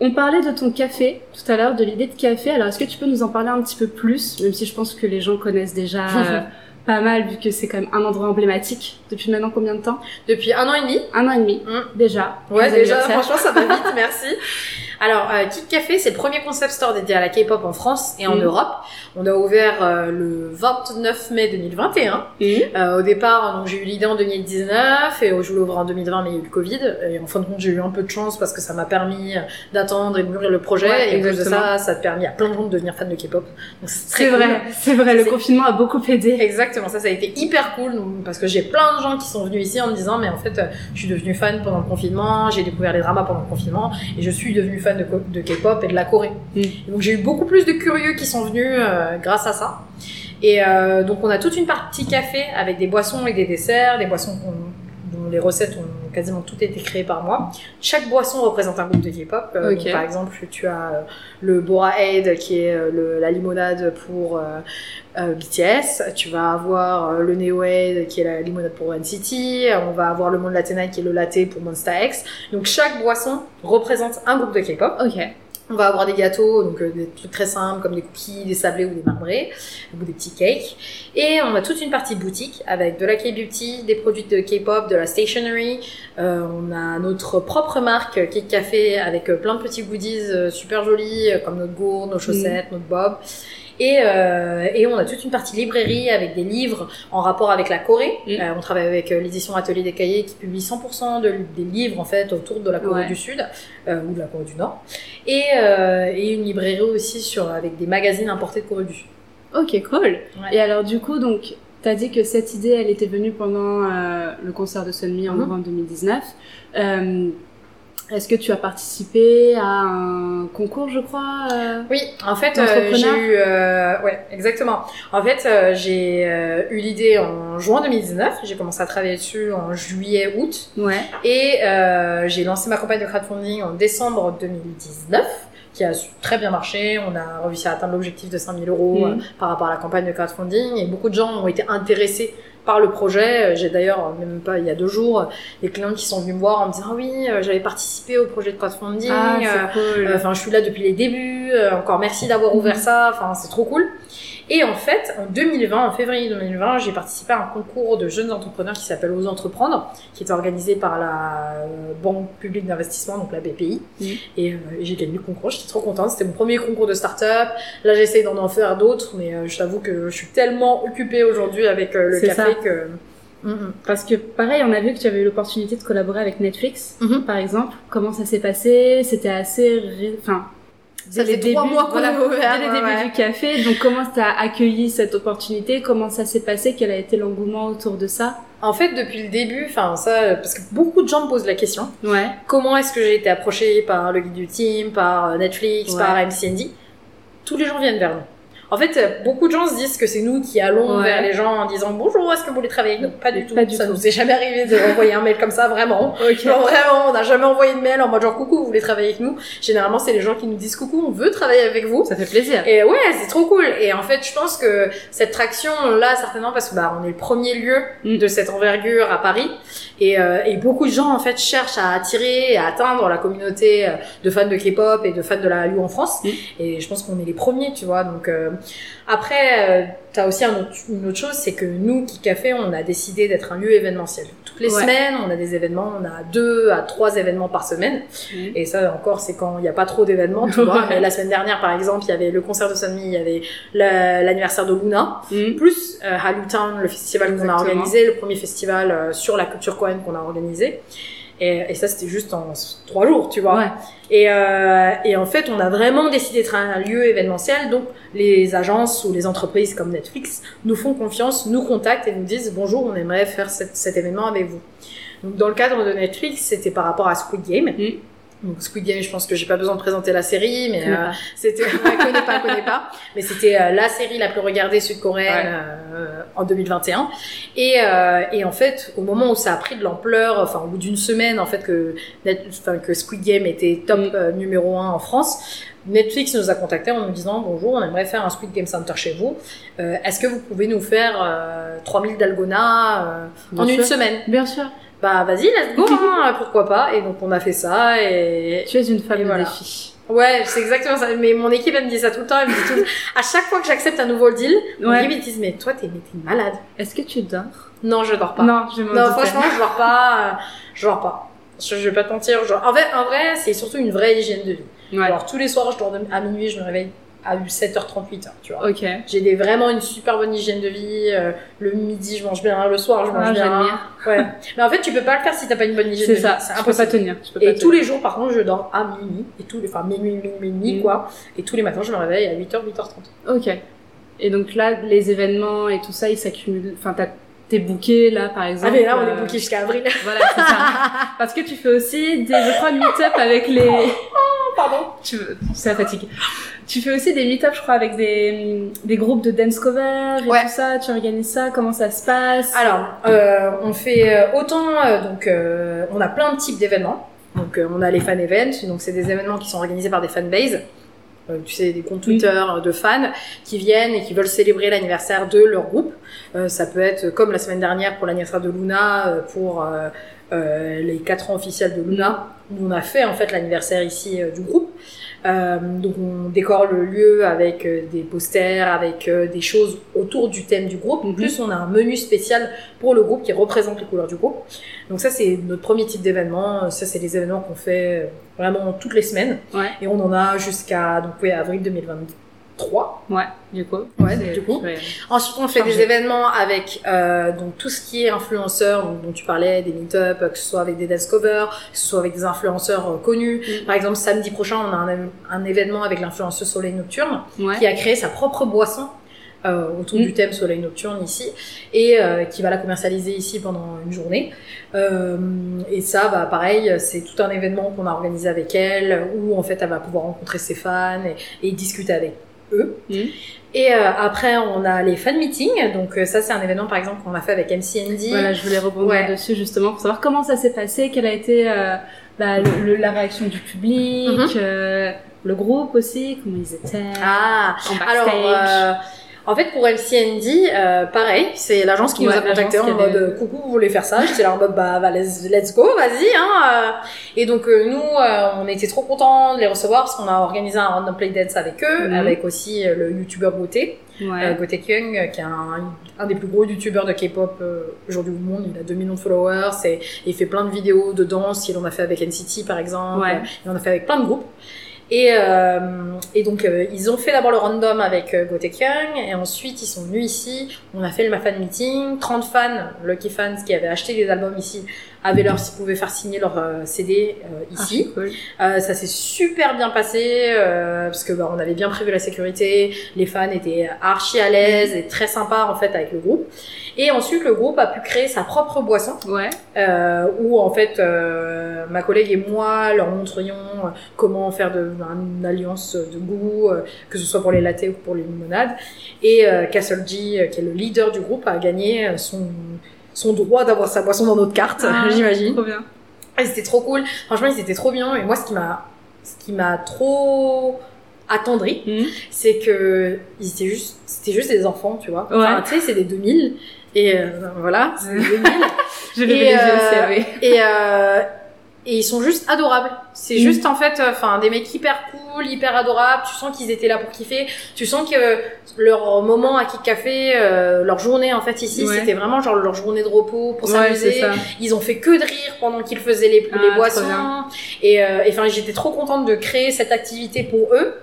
A: On parlait de ton café tout à l'heure, de l'idée de café. Alors, est-ce que tu peux nous en parler un petit peu plus, même si je pense que les gens connaissent déjà euh, pas mal, vu que c'est quand même un endroit emblématique. Depuis maintenant combien de temps?
B: Depuis un an et demi.
A: Un an et demi,
B: Mm.
A: déjà.
B: Ouais, déjà, franchement, ça va vite, merci. Alors, euh, Kid Café, c'est le premier concept store dédié à la K-pop en France et en
A: Mhm.
B: Europe. On a ouvert euh, le 29 mai 2021.
A: Mm.
B: Euh, au départ, donc j'ai eu l'idée en 2019 et je voulais ouvrir en 2020, mais il y a eu le Covid. Et en fin de compte, j'ai eu un peu de chance parce que ça m'a permis d'attendre et de mûrir le projet.
A: Ouais,
B: et en plus de ça, ça a permis à plein de gens de devenir fans de K-pop. C'est cool.
A: vrai, c'est vrai, le confinement a beaucoup aidé.
B: Exactement, ça, ça a été hyper cool donc, parce que j'ai plein de gens qui sont venus ici en me disant mais en fait euh, je suis devenue fan pendant le confinement, j'ai découvert les dramas pendant le confinement et je suis devenue fan de, K-pop et de la Corée.
A: Mm.
B: Donc j'ai eu beaucoup plus de curieux qui sont venus euh, grâce à ça. Et euh, donc on a toute une partie café avec des boissons et des desserts, des boissons dont les recettes ont quasiment toutes été créées par moi. Chaque boisson représente un groupe de K-pop. Euh, par exemple, tu as euh, le Bora Aid qui est euh, le- la limonade pour euh, BTS. Tu vas avoir le Neo Aid qui est la limonade pour One City. On va avoir le Monde Latina qui est le latte pour Monsta X. Donc chaque boisson représente un groupe de K-pop.
A: Ok.
B: On va avoir des gâteaux, donc euh, des trucs très simples comme des cookies, des sablés ou des marbrés, ou des petits cakes. Et on a toute une partie boutique avec de la K-beauty, des produits de K-pop, de la stationery. Euh, on a notre propre marque euh, Cake Café avec euh, plein de petits goodies euh, super jolis comme notre gourde, nos chaussettes, notre bob. Et, euh, et on a toute une partie librairie avec des livres en rapport avec la Corée.
A: Mm.
B: Euh, on travaille avec euh, l'édition Atelier des Cahiers qui publie 100% de, des livres en fait autour de la Corée
A: Ouais.
B: du Sud euh, ou de la Corée du Nord. Et, et une librairie aussi sur, avec des magazines importés de Corée du Sud.
A: Ok, cool. Et alors, du coup, donc, t'as dit que cette idée, elle était venue pendant euh, le concert de Sunmi en
B: Mhm.
A: novembre 2019. Euh, Est-ce que tu as participé à un concours, je crois euh
B: Oui, en fait, euh, j'ai eu, euh, ouais, exactement. En fait, j'ai eu l'idée en juin 2019. J'ai commencé à travailler dessus en juillet, août,
A: Ouais.
B: et j'ai lancé ma campagne de crowdfunding en décembre 2019 qui a très bien marché. On a réussi à atteindre l'objectif de 5000 euros par rapport à la campagne de crowdfunding et beaucoup de gens ont été intéressés par le projet. Euh, J'ai d'ailleurs, même pas il y a deux jours, des clients qui sont venus me voir en me disant ah oui, euh, j'avais participé au projet de crowdfunding.
A: Ah,
B: euh,
A: cool.
B: euh, Enfin, je suis là depuis les débuts. euh, encore merci d'avoir ouvert ça. Enfin, c'est trop cool. Et en fait, en 2020, en février 2020, j'ai participé à un concours de jeunes entrepreneurs qui s'appelle Ose Entreprendre, qui est organisé par la euh, Banque publique d'investissement, donc la BPI.
A: Mhm.
B: Et euh, j'ai gagné le concours. J'étais trop contente. C'était mon premier concours de start-up. Là, j'essaye d'en en faire d'autres, mais euh, je t'avoue que je suis tellement occupée aujourd'hui avec euh, le café que. Mhm.
A: Parce que, pareil, on a vu que tu avais eu l'opportunité de collaborer avec Netflix,
B: Mhm.
A: par exemple. Comment ça s'est passé? C'était assez... ré- Enfin...
B: Ça fait trois mois qu'on
A: voilà,
B: a ouvert,
A: Dès les débuts
B: ouais.
A: du café. Donc, comment tu as accueilli cette opportunité? Comment ça s'est passé? Quel a été l'engouement autour de ça?
B: En fait, depuis le début, enfin ça, parce que beaucoup de gens me posent la question.
A: Ouais.
B: comment est-ce que j'ai été approchée par le guide du team, par euh, Netflix,
A: Ouais.
B: par MCND Tous les gens viennent vers nous. En fait, euh, beaucoup de gens se disent que c'est nous qui allons
A: Ouais.
B: vers les gens en disant bonjour, est-ce que vous voulez travailler? Avec nous Pas du tout.
A: Pas du
B: ça
A: tout.
B: nous est jamais arrivé d'envoyer un mail comme ça, vraiment.
A: Ok.
B: Genre vraiment, on n'a jamais envoyé de mail en mode genre coucou, vous voulez travailler avec nous? Généralement, c'est les gens qui nous disent coucou, on veut travailler avec vous.
A: Ça fait plaisir.
B: Et ouais, c'est trop cool. Et en fait, je pense que cette traction, on l'a certainement parce que bah, on est le premier lieu
A: Mm.
B: de cette envergure à Paris. Et, euh, et beaucoup de gens, en fait, cherchent à attirer et à atteindre la communauté euh, de fans de K-pop et de fans de la Hallyu en France.
A: Mm.
B: Et je pense qu'on est les premiers, tu vois. Donc, euh, après, euh, t'as aussi un autre- une autre chose, c'est que nous, Kik Café, on a décidé d'être un lieu événementiel. Toutes les
A: Ouais.
B: semaines, on a des événements. On a deux à trois événements par semaine.
A: Mm.
B: Et ça encore, c'est quand il n'y a pas trop d'événements, tu vois. Mais la semaine dernière, par exemple, il y avait le concert de Sunmi, il y avait la- l'anniversaire de Luna,
A: Mm.
B: plus euh, le festival qu'on a organisé, le premier festival euh, sur la culture coréenne qu'on a organisé. Et, et ça, c'était juste en trois jours, tu vois.
A: Ouais.
B: Et, euh, et en fait, on a vraiment décidé d'être un lieu événementiel. Donc, les agences ou les entreprises comme Netflix nous font confiance, nous contactent et nous disent bonjour, on aimerait faire cet, cet événement avec vous. Donc, dans le cadre de Netflix, c'était par rapport à Squid Game.
A: Mm.
B: Donc, Squid Game, je pense que j'ai pas besoin de présenter la série, mais euh, c'était, ouais, connais pas, connais pas. Mais c'était euh, la série la plus regardée sud-coréenne
A: Ouais.
B: euh, en 2021. Et, euh, et en fait, au moment où ça a pris de l'ampleur, enfin au bout d'une semaine, en fait que, enfin, que Squid Game était top
A: Mm.
B: euh, numéro un en France, Netflix nous a contactés en nous disant bonjour, on aimerait faire un Squid Game Center chez vous. Euh, Est-ce que vous pouvez nous faire euh, 3000 dalgona euh, en une semaine?
A: Bien sûr.
B: Bah vas-y, let's go, hein, pourquoi pas. Et donc on a fait ça et
A: Tu es une femme de
B: voilà.
A: défi.
B: Ouais, c'est exactement ça. Mais mon équipe, elle me dit ça tout le temps. Elle me dit tout... À chaque fois que j'accepte un nouveau deal, mon
A: Ouais.
B: équipe, ils disent, mais toi, t'es malade.
A: Est-ce que tu dors?
B: Non, je dors pas.
A: Non, je m'en
B: Non,
A: doutais.
B: franchement, je dors pas. euh, Je dors pas. Je, je vais pas te mentir. je- En, fait, en vrai, c'est surtout une vraie hygiène de vie.
A: Ouais.
B: Alors, tous les soirs, je dors à minuit, je me réveille à 7h38, tu vois.
A: Ok.
B: J'ai des, vraiment une super bonne hygiène de vie. euh, le midi, je mange bien. Le soir, je mange
A: Ah,
B: bien.
A: j'admire.
B: Ouais. Mais en fait, tu peux pas le faire si t'as pas une bonne hygiène de
A: C'est
B: vie.
A: ça.
B: C'est
A: Tu peux pas tenir. Tu peux pas
B: Et tous les jours, par contre, je dors à minuit. Et tous les, enfin, minuit, minuit, minuit,
A: Mm.
B: quoi. Et tous les matins, je me réveille à 8h, 8h30.
A: Ok. Et donc là, les événements et tout ça, ils s'accumulent. Enfin, t'as- t'es booké là, par exemple.
B: Ah, mais là, on
A: euh,
B: est booké jusqu'à avril.
A: Voilà, c'est ça. Parce que tu fais aussi des, je crois, meet-up avec les.
B: Pardon.
A: Tu veux, ça fatigue. Tu fais aussi des meet-up, je crois, avec des, des groupes de dance cover et
B: Ouais.
A: tout ça. Tu organises ça. Comment ça se passe?
B: Alors, euh, on fait euh, autant, euh, donc, euh, on a plein de types d'événements. Donc, euh, on a les fan events, donc c'est des événements qui sont organisés par des fanbases. Euh, tu sais, des comptes Twitter euh, de fans qui viennent et qui veulent célébrer l'anniversaire de leur groupe. Euh, ça peut être comme la semaine dernière pour l'anniversaire de Luna, pour les 4 ans officiels de Luna. Nous, on a fait en fait l'anniversaire ici du groupe. Euh, donc on décore le lieu avec euh, des posters, avec euh, des choses autour du thème du groupe. En
A: Mhm.
B: plus, on a un menu spécial pour le groupe qui représente les couleurs du groupe. Donc ça, c'est notre premier type d'événement. Ça, c'est les événements qu'on fait vraiment toutes les semaines.
A: Ouais.
B: Et on en a jusqu'à donc oui, avril 2023.
A: Ouais, du coup.
B: Ouais,
A: C'est-
B: du coup.
A: ouais.
B: Ensuite, on fait des événements avec euh, donc tout ce qui est influenceurs, donc, dont tu parlais, des meet-up, que ce soit avec des dance covers, que ce soit avec des influenceurs euh, connus.
A: Mm.
B: Par exemple, samedi prochain, on a un, un événement avec l'influenceuse Soleil Nocturne
A: Ouais.
B: qui a créé sa propre boisson euh, autour
A: Mm.
B: du thème Soleil Nocturne ici et qui va la commercialiser ici pendant une journée. Et ça, bah, pareil, c'est tout un événement qu'on a organisé avec elle où en fait elle va pouvoir rencontrer ses fans et, et discuter avec eux.
A: Mm.
B: Et euh, après, on a les fan meetings. Donc euh, ça, c'est un événement par exemple qu'on a fait avec MCND.
A: Voilà, je voulais rebondir
B: Ouais.
A: dessus justement pour savoir comment ça s'est passé, quelle a été euh, bah, le- la réaction du public, euh, le groupe aussi, comment ils étaient
B: Ah,
A: en backstage.
B: Alors, euh, en fait, pour MCND, euh, c'est c'est l'agence qui nous a contacté en
A: avait-
B: mode coucou, vous voulez faire ça? J'étais là en mode bah, bah, let's, let's go, vas-y. Hein, euh. Et donc euh, nous, euh, on était trop contents de les recevoir parce qu'on a organisé un random play dance avec eux,
A: Mhm.
B: avec aussi euh, le youtubeur Gauthier,
A: ouais.
B: euh, Kyung, euh, qui est un, un des plus gros youtubeurs de K-pop aujourd'hui au monde. Il a 2 millions de followers et il fait plein de vidéos de danse. Il en a fait avec NCT par exemple.
A: Ouais.
B: Il en a fait avec plein de groupes. Et, euh, et donc, euh, ils ont fait d'abord le random avec euh, Gotek Young, et ensuite, ils sont venus ici. On a fait le fan meeting. 30 fans, Lucky fans, qui avaient acheté les albums ici, avaient leur, pouvaient faire signer leur euh, CD euh,
A: Ah,
B: ici.
A: c'est cool.
B: Euh, ça s'est super bien passé, euh, parce que bah, on avait bien prévu la sécurité. Les fans étaient archi à l'aise et très sympas, en fait, avec le groupe. Et ensuite, le groupe a pu créer sa propre boisson
A: Ouais.
B: euh, où en fait euh, ma collègue et moi leur montrions comment faire de, une alliance de goût, euh, que ce soit pour les lattés ou pour les limonades. Et euh, Castle G, qui est le leader du groupe, a gagné son, son droit d'avoir sa boisson dans notre carte,
A: Ah,
B: j'imagine.
A: Trop bien.
B: Et c'était trop cool. Franchement, ils étaient trop bien. Et moi, ce qui m'a, ce qui m'a trop attendri,
A: Mhm.
B: c'est que ils étaient juste, c'était juste des enfants, tu vois.
A: Ouais.
B: Enfin, tu sais, c'est des 2000. Et euh, voilà, c'est des 2000.
A: J'ai levé
B: Et,
A: les
B: euh,
A: aussi, oui.
B: et, euh, et ils sont juste adorables. C'est juste en fait, enfin des mecs hyper cool, hyper adorables. Tu sens qu'ils étaient là pour kiffer. Tu sens que leur moment à Kick Café, euh, leur journée en fait ici,
A: Ouais.
B: c'était vraiment genre leur journée de repos pour s'amuser. Ils ont fait que de rire pendant qu'ils faisaient les,
A: Ah,
B: les boissons. euh, et, enfin, j'étais trop contente de créer cette activité pour eux.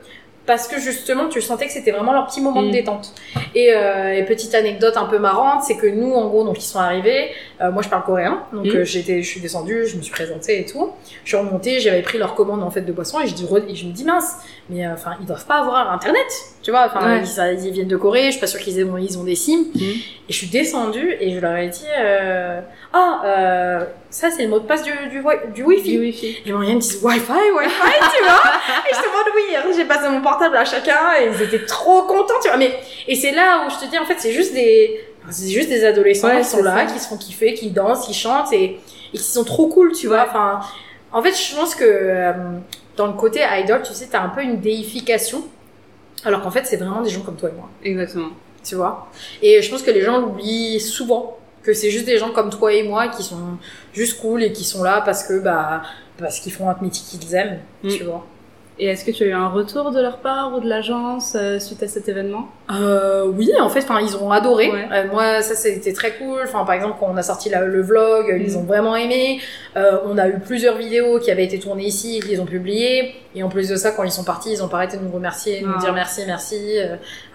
B: Parce que justement, tu sentais que c'était vraiment leur petit moment
A: Mm.
B: de détente. Et, euh, et petite anecdote un peu marrante, c'est que nous, en gros, donc ils sont arrivés, Euh, moi, je parle coréen, donc
A: Mhm.
B: euh, j'étais, je suis descendue, je me suis présentée et tout. Je suis remontée, j'avais pris leur commande en fait de boisson et je, dis, et je me dis mince, mais euh, enfin, ils doivent pas avoir internet, tu vois. Enfin,
A: Ouais.
B: ils, ils viennent de Corée, je suis pas sûre qu'ils aient, ils ont des SIM.
A: Mhm.
B: Et je suis descendue et je leur ai dit, euh, ah, euh, ça c'est le mot de passe du, du, du Wi-Fi.
A: Du wifi.
B: Et Marianne me dit Wi-Fi, Wi-Fi, tu vois Et je te demande oui, hein, j'ai passé mon portable à chacun et ils étaient trop contents, tu vois. Mais, et c'est là où je te dis, en fait, c'est juste des, c'est juste des adolescents
A: Ouais,
B: qui sont là,
A: ça.
B: qui se font kiffer, qui dansent, qui chantent et, et qui sont trop cool, tu vois. Enfin, en fait, je pense que euh, dans le côté idol, tu sais, t'as un peu une déification. Alors qu'en fait, c'est vraiment des gens comme toi et moi,
A: Exactement.
B: tu vois? Et je pense que les gens l'oublient souvent, que c'est juste des gens comme toi et moi qui sont juste cool et qui sont là parce que, bah, parce qu'ils font un métier qu'ils aiment,
A: Mm.
B: tu vois?
A: Et est-ce que tu as eu un retour de leur part ou de l'agence euh, suite à cet événement?
B: Euh, oui, en fait, enfin, ils ont adoré.
A: Ouais.
B: Euh, moi, ça, c'était très cool. Enfin, par exemple, quand on a sorti la- le vlog, euh, ils
A: Mm.
B: ont vraiment aimé. On a eu plusieurs vidéos qui avaient été tournées ici, qu'ils ont publiées. Et en plus de ça, quand ils sont partis, ils ont pas arrêté de nous remercier, de nous
A: Ah.
B: dire merci, merci,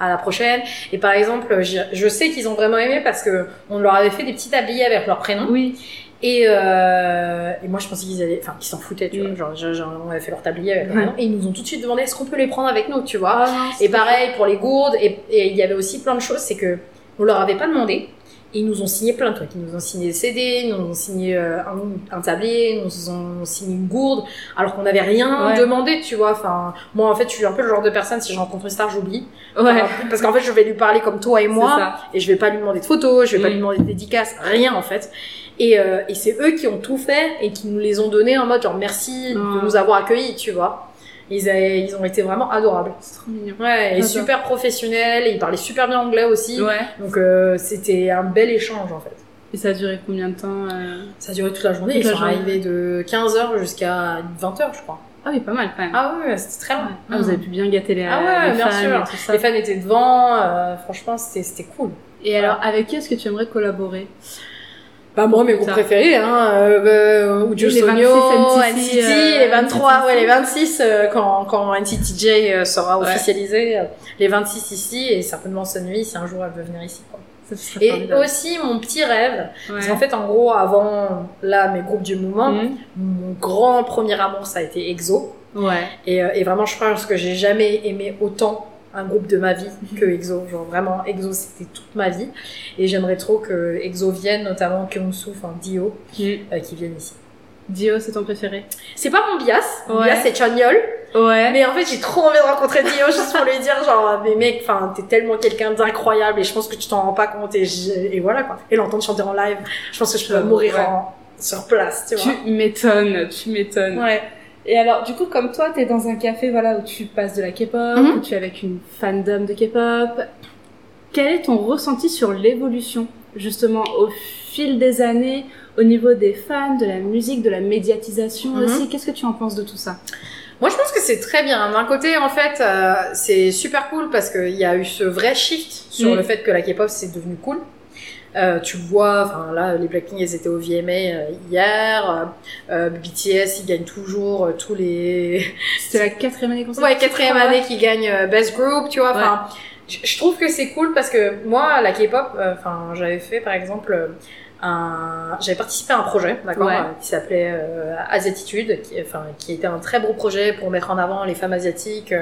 B: à la prochaine. Et par exemple, je, je sais qu'ils ont vraiment aimé parce que on leur avait fait des petits tabliers avec leur prénom.
A: Oui.
B: Et, euh, et moi, je pensais qu'ils allaient, enfin, qu'ils s'en foutaient, tu
A: Mm.
B: vois. Genre, on avait fait leur tablier avec
A: Ouais.
B: Et ils nous ont tout de suite demandé est-ce qu'on peut les prendre avec nous, tu vois.
A: Ah,
B: Et pareil pour les gourdes, et et il y avait aussi plein de choses, c'est que on leur avait pas demandé. Ils nous ont signé plein de trucs. Ils nous ont signé des CD, ils nous ont signé euh, un, un tablier, ils nous ont signé une gourde, alors qu'on n'avait rien
A: Ouais.
B: demandé, tu vois. Enfin, moi, en fait, je suis un peu le genre de personne, si je rencontre une star, j'oublie.
A: Ouais.
B: Enfin, parce qu'en fait, je vais lui parler comme toi et moi, et je vais pas lui demander de photos, je vais pas
A: Mm.
B: lui demander de dédicaces, rien, en fait. Et, euh, et c'est eux qui ont tout fait et qui nous les ont donnés en mode genre merci
A: Mm.
B: de nous avoir accueillis, tu vois. Ils, avaient- ils ont été vraiment adorables.
A: C'est trop mignon.
B: Ouais, et super professionnel, et il parlait super bien anglais aussi.
A: Ouais.
B: Donc euh, c'était un bel échange en fait.
A: Et ça a duré combien de temps euh?
B: Ça a duré toute la journée,
A: Toute
B: ils
A: la
B: sont
A: journée.
B: arrivés de 15h jusqu'à 20h je crois.
A: Ah oui, pas mal quand même.
B: Ah ouais, c'était très long.
A: Ah, vous avez pu bien gâter les,
B: Ah ouais,
A: les
B: bien
A: fans
B: sûr.
A: et tout ça.
B: Les fans étaient devant, euh, franchement c'était c'était cool.
A: Et alors, avec qui est-ce que tu aimerais collaborer?
B: Bah moi mes groupes
A: Ça.
B: préférés, hein, euh, Ujo
A: Les 26
B: Sonyo,
A: NCT,
B: NCT,
A: euh,
B: les 23,
A: NCT.
B: ouais les 26 euh, quand, quand NCTJ euh, sera
A: Ouais.
B: officialisé, euh, les 26 ici et certainement Sunny si un jour elle veut venir ici. Quoi.
A: Ça,
B: Et
A: formidable.
B: aussi mon petit rêve, Parce
A: Ouais.
B: qu'en fait, en gros, avant là, mes groupes du mouvement,
A: Mhm.
B: mon grand premier amour, ça a été EXO.
A: Ouais.
B: Et, euh, et vraiment, je pense que j'ai jamais aimé autant un groupe de ma vie
A: Mhm.
B: que EXO. Genre vraiment, EXO, c'était toute ma vie. Et j'aimerais trop que EXO vienne, notamment Kyungsu, enfin Dio,
A: Mhm.
B: euh, qui viennent ici.
A: Dio, c'est ton préféré?
B: C'est pas mon bias, mon
A: Ouais.
B: bias c'est Chanyol,
A: Ouais.
B: mais en fait j'ai trop envie de rencontrer Dio juste pour lui dire genre mais mec, enfin t'es tellement quelqu'un d'incroyable et je pense que tu t'en rends pas compte et, et voilà quoi. Et l'entendre chanter en live, je pense que je peux
A: Ouais.
B: mourir en, sur place, tu vois.
A: Tu m'étonnes, tu m'étonnes.
B: Ouais.
A: Et alors, du coup, comme toi, t'es dans un café, voilà, où tu passes de la K-pop,
B: Mhm.
A: où tu es avec une fandom de K-pop. Quel est ton ressenti sur l'évolution, justement, au fil des années, au niveau des fans, de la musique, de la médiatisation
B: Mhm.
A: aussi? Qu'est-ce que tu en penses de tout ça?
B: Moi, je pense que c'est très bien. D'un côté, en fait, euh, c'est super cool parce qu'il y a eu ce vrai shift sur
A: Mm.
B: le fait que la K-pop c'est devenu cool. Euh, tu vois, enfin là, les Blackpink, ils étaient au VMA euh, hier. Euh, BTS, ils gagnent toujours euh, tous les.
A: C'était la quatrième année consécutive
B: Ouais, quatrième année qu'ils gagnent euh, Best Group, tu vois. Enfin, je je trouve que c'est cool parce que moi, la K-pop, euh, enfin, j'avais fait par exemple un, j'avais participé à un projet, d'accord,
A: Ouais.
B: qui s'appelait euh, Asiatitude, qui, enfin, qui était un très beau projet pour mettre en avant les femmes asiatiques.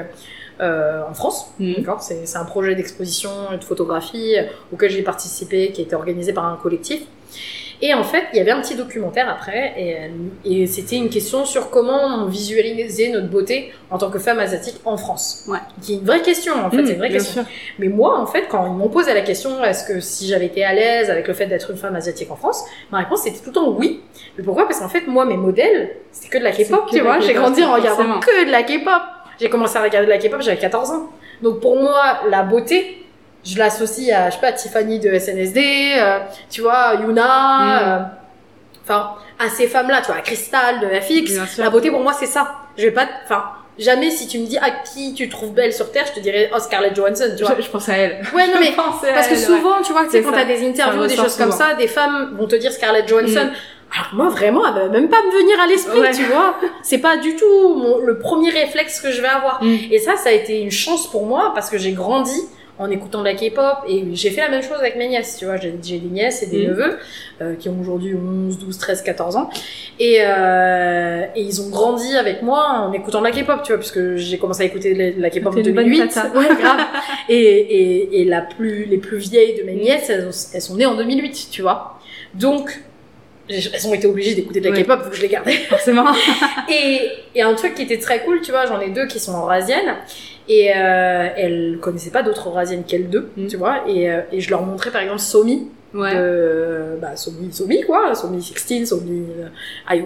B: Euh, en France, d'accord. C'est un projet d'exposition et de photographie euh, auquel j'ai participé, qui a été organisé par un collectif. Et en fait, il y avait un petit documentaire après, et, euh, et c'était une question sur comment on visualisait notre beauté en tant que femme asiatique en France.
A: Ouais.
B: Qui est une vraie question, en fait, c'est une vraie
A: bien
B: question.
A: sûr.
B: Mais moi, en fait, quand ils m'ont posé la question, est-ce que si j'avais été à l'aise avec le fait d'être une femme asiatique en France, ma réponse c'était tout le temps oui. Mais pourquoi? Parce qu'en fait, moi, mes modèles, c'était que de la K-pop, tu vois. J'ai grandi en regardant que de la K-pop. J'ai commencé à regarder de la K-pop, j'avais 14 ans. Donc pour moi, la beauté, je l'associe à, je sais pas, Tiffany de SNSD, euh, tu vois, Yuna,
A: Mm.
B: euh, enfin, à ces femmes-là, tu vois, à Crystal de FX. La beauté pour moi, c'est ça. Je vais pas, enfin, jamais si tu me dis à qui tu trouves belle sur Terre, je te dirais, oh, Scarlett Johansson, tu vois.
A: Je, je pense à elle.
B: Ouais, non, mais parce que
A: elle, ouais.
B: souvent, tu vois, tu sais,
A: C'est
B: quand t'as des interviews, des choses comme ça, des femmes vont te dire Scarlett Johansson.
A: Mm.
B: Alors moi, vraiment, elle va même pas me venir à l'esprit,
A: Ouais.
B: tu vois. C'est pas du tout mon- le premier réflexe que je vais avoir.
A: Mm.
B: Et ça, ça a été une chance pour moi parce que j'ai grandi en écoutant de la K-pop. Et j'ai fait la même chose avec mes nièces, tu vois. J'ai des nièces et des
A: Mhm.
B: neveux euh, qui ont aujourd'hui 11, 12, 13, 14 ans. Et, euh, et ils ont grandi avec moi en écoutant de la K-pop, tu vois, puisque j'ai commencé à écouter de la K-pop en
A: T'es une bonne
B: 2008.
A: tata.
B: Ouais, grave. et, et, et la plus, les plus vieilles de mes
A: Mhm.
B: nièces, elles, elles sont nées en 2008, tu vois. Donc, elles ont été obligées d'écouter de la. K-pop vu que je les gardais.
A: Forcément.
B: Et, et un truc qui était très cool, tu vois, j'en ai deux qui sont eurasiennes et euh, elles connaissaient pas d'autres eurasiennes qu'elles deux,
A: Mm.
B: tu vois, et, euh, et je leur montrais par exemple Somi,
A: Ouais.
B: de, bah, Somi, Somi quoi, Somi 16, Somi euh, IY,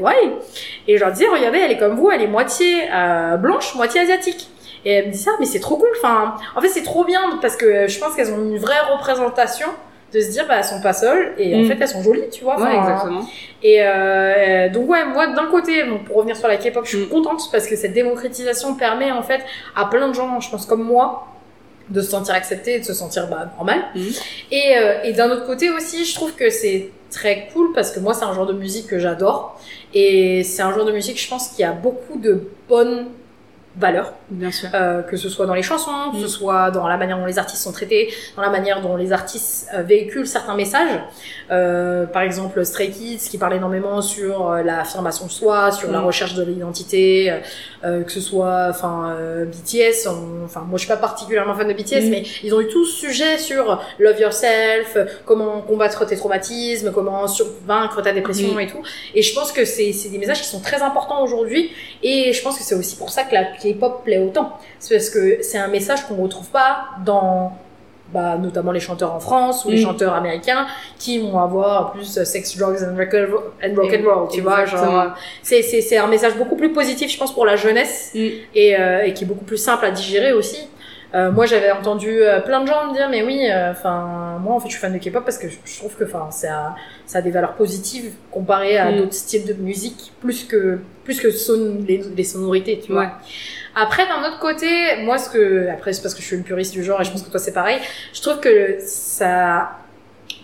B: et je leur disais, regardez, elle est comme vous, elle est moitié euh, blanche, moitié asiatique. Et elle me dit ça, mais c'est trop cool, enfin, en fait c'est trop bien parce que je pense qu'elles ont une vraie représentation de se dire, bah, elles sont pas seules, et en
A: Mm.
B: fait elles sont jolies, tu vois.
A: Ouais, exactement.
B: et euh, donc ouais, moi d'un côté, bon, pour revenir sur la K-pop, je suis
A: Mm.
B: contente parce que cette démocratisation permet en fait à plein de gens, je pense comme moi, de se sentir accepté et de se sentir bah, normal.
A: Mm.
B: Et, euh, et d'un autre côté aussi, je trouve que c'est très cool parce que moi c'est un genre de musique que j'adore et c'est un genre de musique, je pense, qui a beaucoup de bonnes valeurs.
A: Bien sûr.
B: Euh, que ce soit dans les chansons, que
A: Mm.
B: ce soit dans la manière dont les artistes sont traités, dans la manière dont les artistes euh, véhiculent certains messages. Euh, par exemple, Stray Kids qui parle énormément sur euh, l'affirmation de soi, sur la
A: Mm.
B: recherche de l'identité, euh, euh, que ce soit enfin euh, BTS, enfin moi je suis pas particulièrement fan de BTS,
A: Mm.
B: mais ils ont eu tout ce sujet sur love yourself, comment combattre tes traumatismes, comment sur- vaincre ta dépression
A: Mm.
B: et tout. Et je pense que c'est c'est des messages qui sont très importants aujourd'hui et je pense que c'est aussi pour ça que la K-pop plaît autant. C'est parce que c'est un message qu'on retrouve pas dans bah, notamment les chanteurs en France ou les
A: Mm.
B: chanteurs américains qui vont avoir plus sex, drugs and rock and, rock and roll, tu vois.
A: Exactement.
B: Euh, c'est, c'est, c'est un message beaucoup plus positif, je pense, pour la jeunesse
A: Mm.
B: et, euh, et qui est beaucoup plus simple à digérer aussi. Euh, moi, j'avais entendu euh, plein de gens me dire, mais oui, enfin, moi, en fait, je suis fan de K-pop parce que je, je trouve que, enfin, ça, ça a des valeurs positives comparé à
A: Mm.
B: d'autres styles de musique, plus que, plus que son, les, les sonorités, tu vois.
A: Ouais.
B: Après, d'un autre côté, moi, ce que, après, c'est parce que je suis une puriste du genre et je pense que toi, c'est pareil. Je trouve que ça,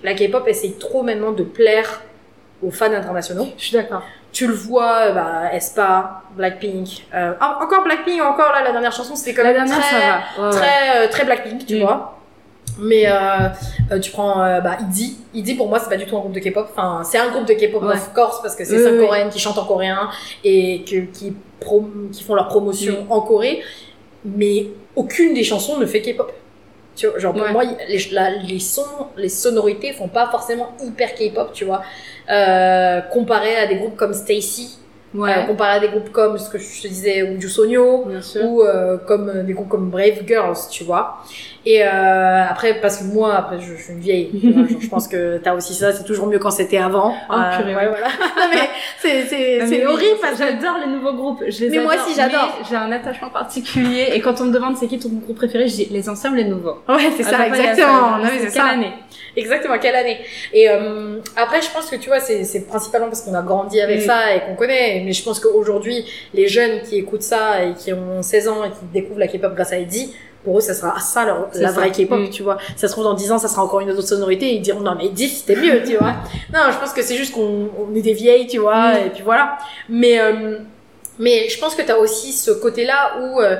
B: la K-pop essaye trop maintenant de plaire aux fans internationaux.
A: Je suis d'accord.
B: Tu le vois, bah, Espa, Blackpink, euh, en- encore Blackpink, encore là, la dernière chanson, c'était quand
A: La dernière,
B: très,
A: ça va. Ouais,
B: très, euh, très Blackpink, tu
A: Mm.
B: vois. Mais euh, euh, tu prends euh, bah, ITZY. ITZY pour moi c'est pas du tout un groupe de K-pop. Enfin c'est un groupe de K-pop
A: Ouais.
B: of course parce que c'est
A: Oui,
B: cinq
A: oui,
B: coréennes qui chantent en coréen et que, qui, qui font leur promotion
A: Mm.
B: en Corée. Mais aucune des chansons ne fait K-pop. Tu vois, genre pour
A: Ouais.
B: moi les, la- les sons, les sonorités font pas forcément hyper K-pop, tu vois. Euh, comparé à des groupes comme Stacy,
A: Ouais.
B: euh, comparé à des groupes comme ce que je te disais ou
A: sûr.
B: ou euh, comme euh, des groupes comme Brave Girls, tu vois. Et euh, après, parce que moi, après, je, je suis une vieille, genre, je pense que t'as aussi ça, c'est toujours mieux quand c'était avant.
A: Oh, purée,
B: ouais, voilà. Mais c'est, c'est, horrible parce que
A: J'adore les nouveaux groupes. Je les
B: Mais moi aussi, j'adore.
A: J'ai un attachement particulier. Et quand on me demande c'est qui ton groupe préféré, je dis les anciens ou les nouveaux.
B: Ouais, c'est ça, exactement. Non, mais c'est
A: Quelle
B: ça.
A: année
B: Exactement, quelle année Et euh, après, je pense que tu vois, c'est c'est principalement parce qu'on a grandi avec
A: Mm.
B: ça et qu'on connaît. Mais je pense qu'aujourd'hui, les jeunes qui écoutent ça et qui ont 16 ans et qui découvrent la K-pop grâce à Eddie, pour eux, ça sera ça leur, la
A: ça.
B: vraie K-pop,
A: Mm.
B: tu vois. Ça se trouve dans 10 ans, ça sera encore une autre sonorité et ils diront non mais Eddie c'était mieux, tu vois. Non, je pense que c'est juste qu'on on est des vieilles, tu vois,
A: Mm.
B: et puis voilà. Mais euh, mais je pense que tu as aussi ce côté-là où euh,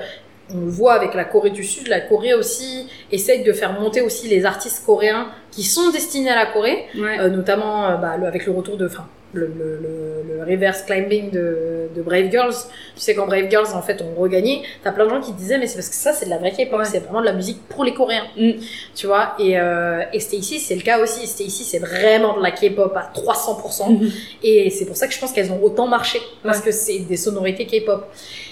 B: on le voit avec la Corée du Sud, la Corée aussi essaye de faire monter aussi les artistes coréens qui sont destinés à la Corée,
A: Ouais.
B: euh, notamment euh, bah, le- avec le retour de, enfin, le, le, le, le reverse climbing de, de Brave Girls. Tu sais quand Brave Girls en fait ont regagné, t'as plein de gens qui disaient mais c'est parce que ça c'est de la vraie K-pop,
A: Ouais.
B: c'est vraiment de la musique pour les Coréens,
A: Mm.
B: tu vois. Et, euh, et Stacy c'est le cas aussi. Stacy c'est vraiment de la K-pop à 300%. Et c'est pour ça que je pense qu'elles ont autant marché parce
A: Ouais.
B: que c'est des sonorités K-pop.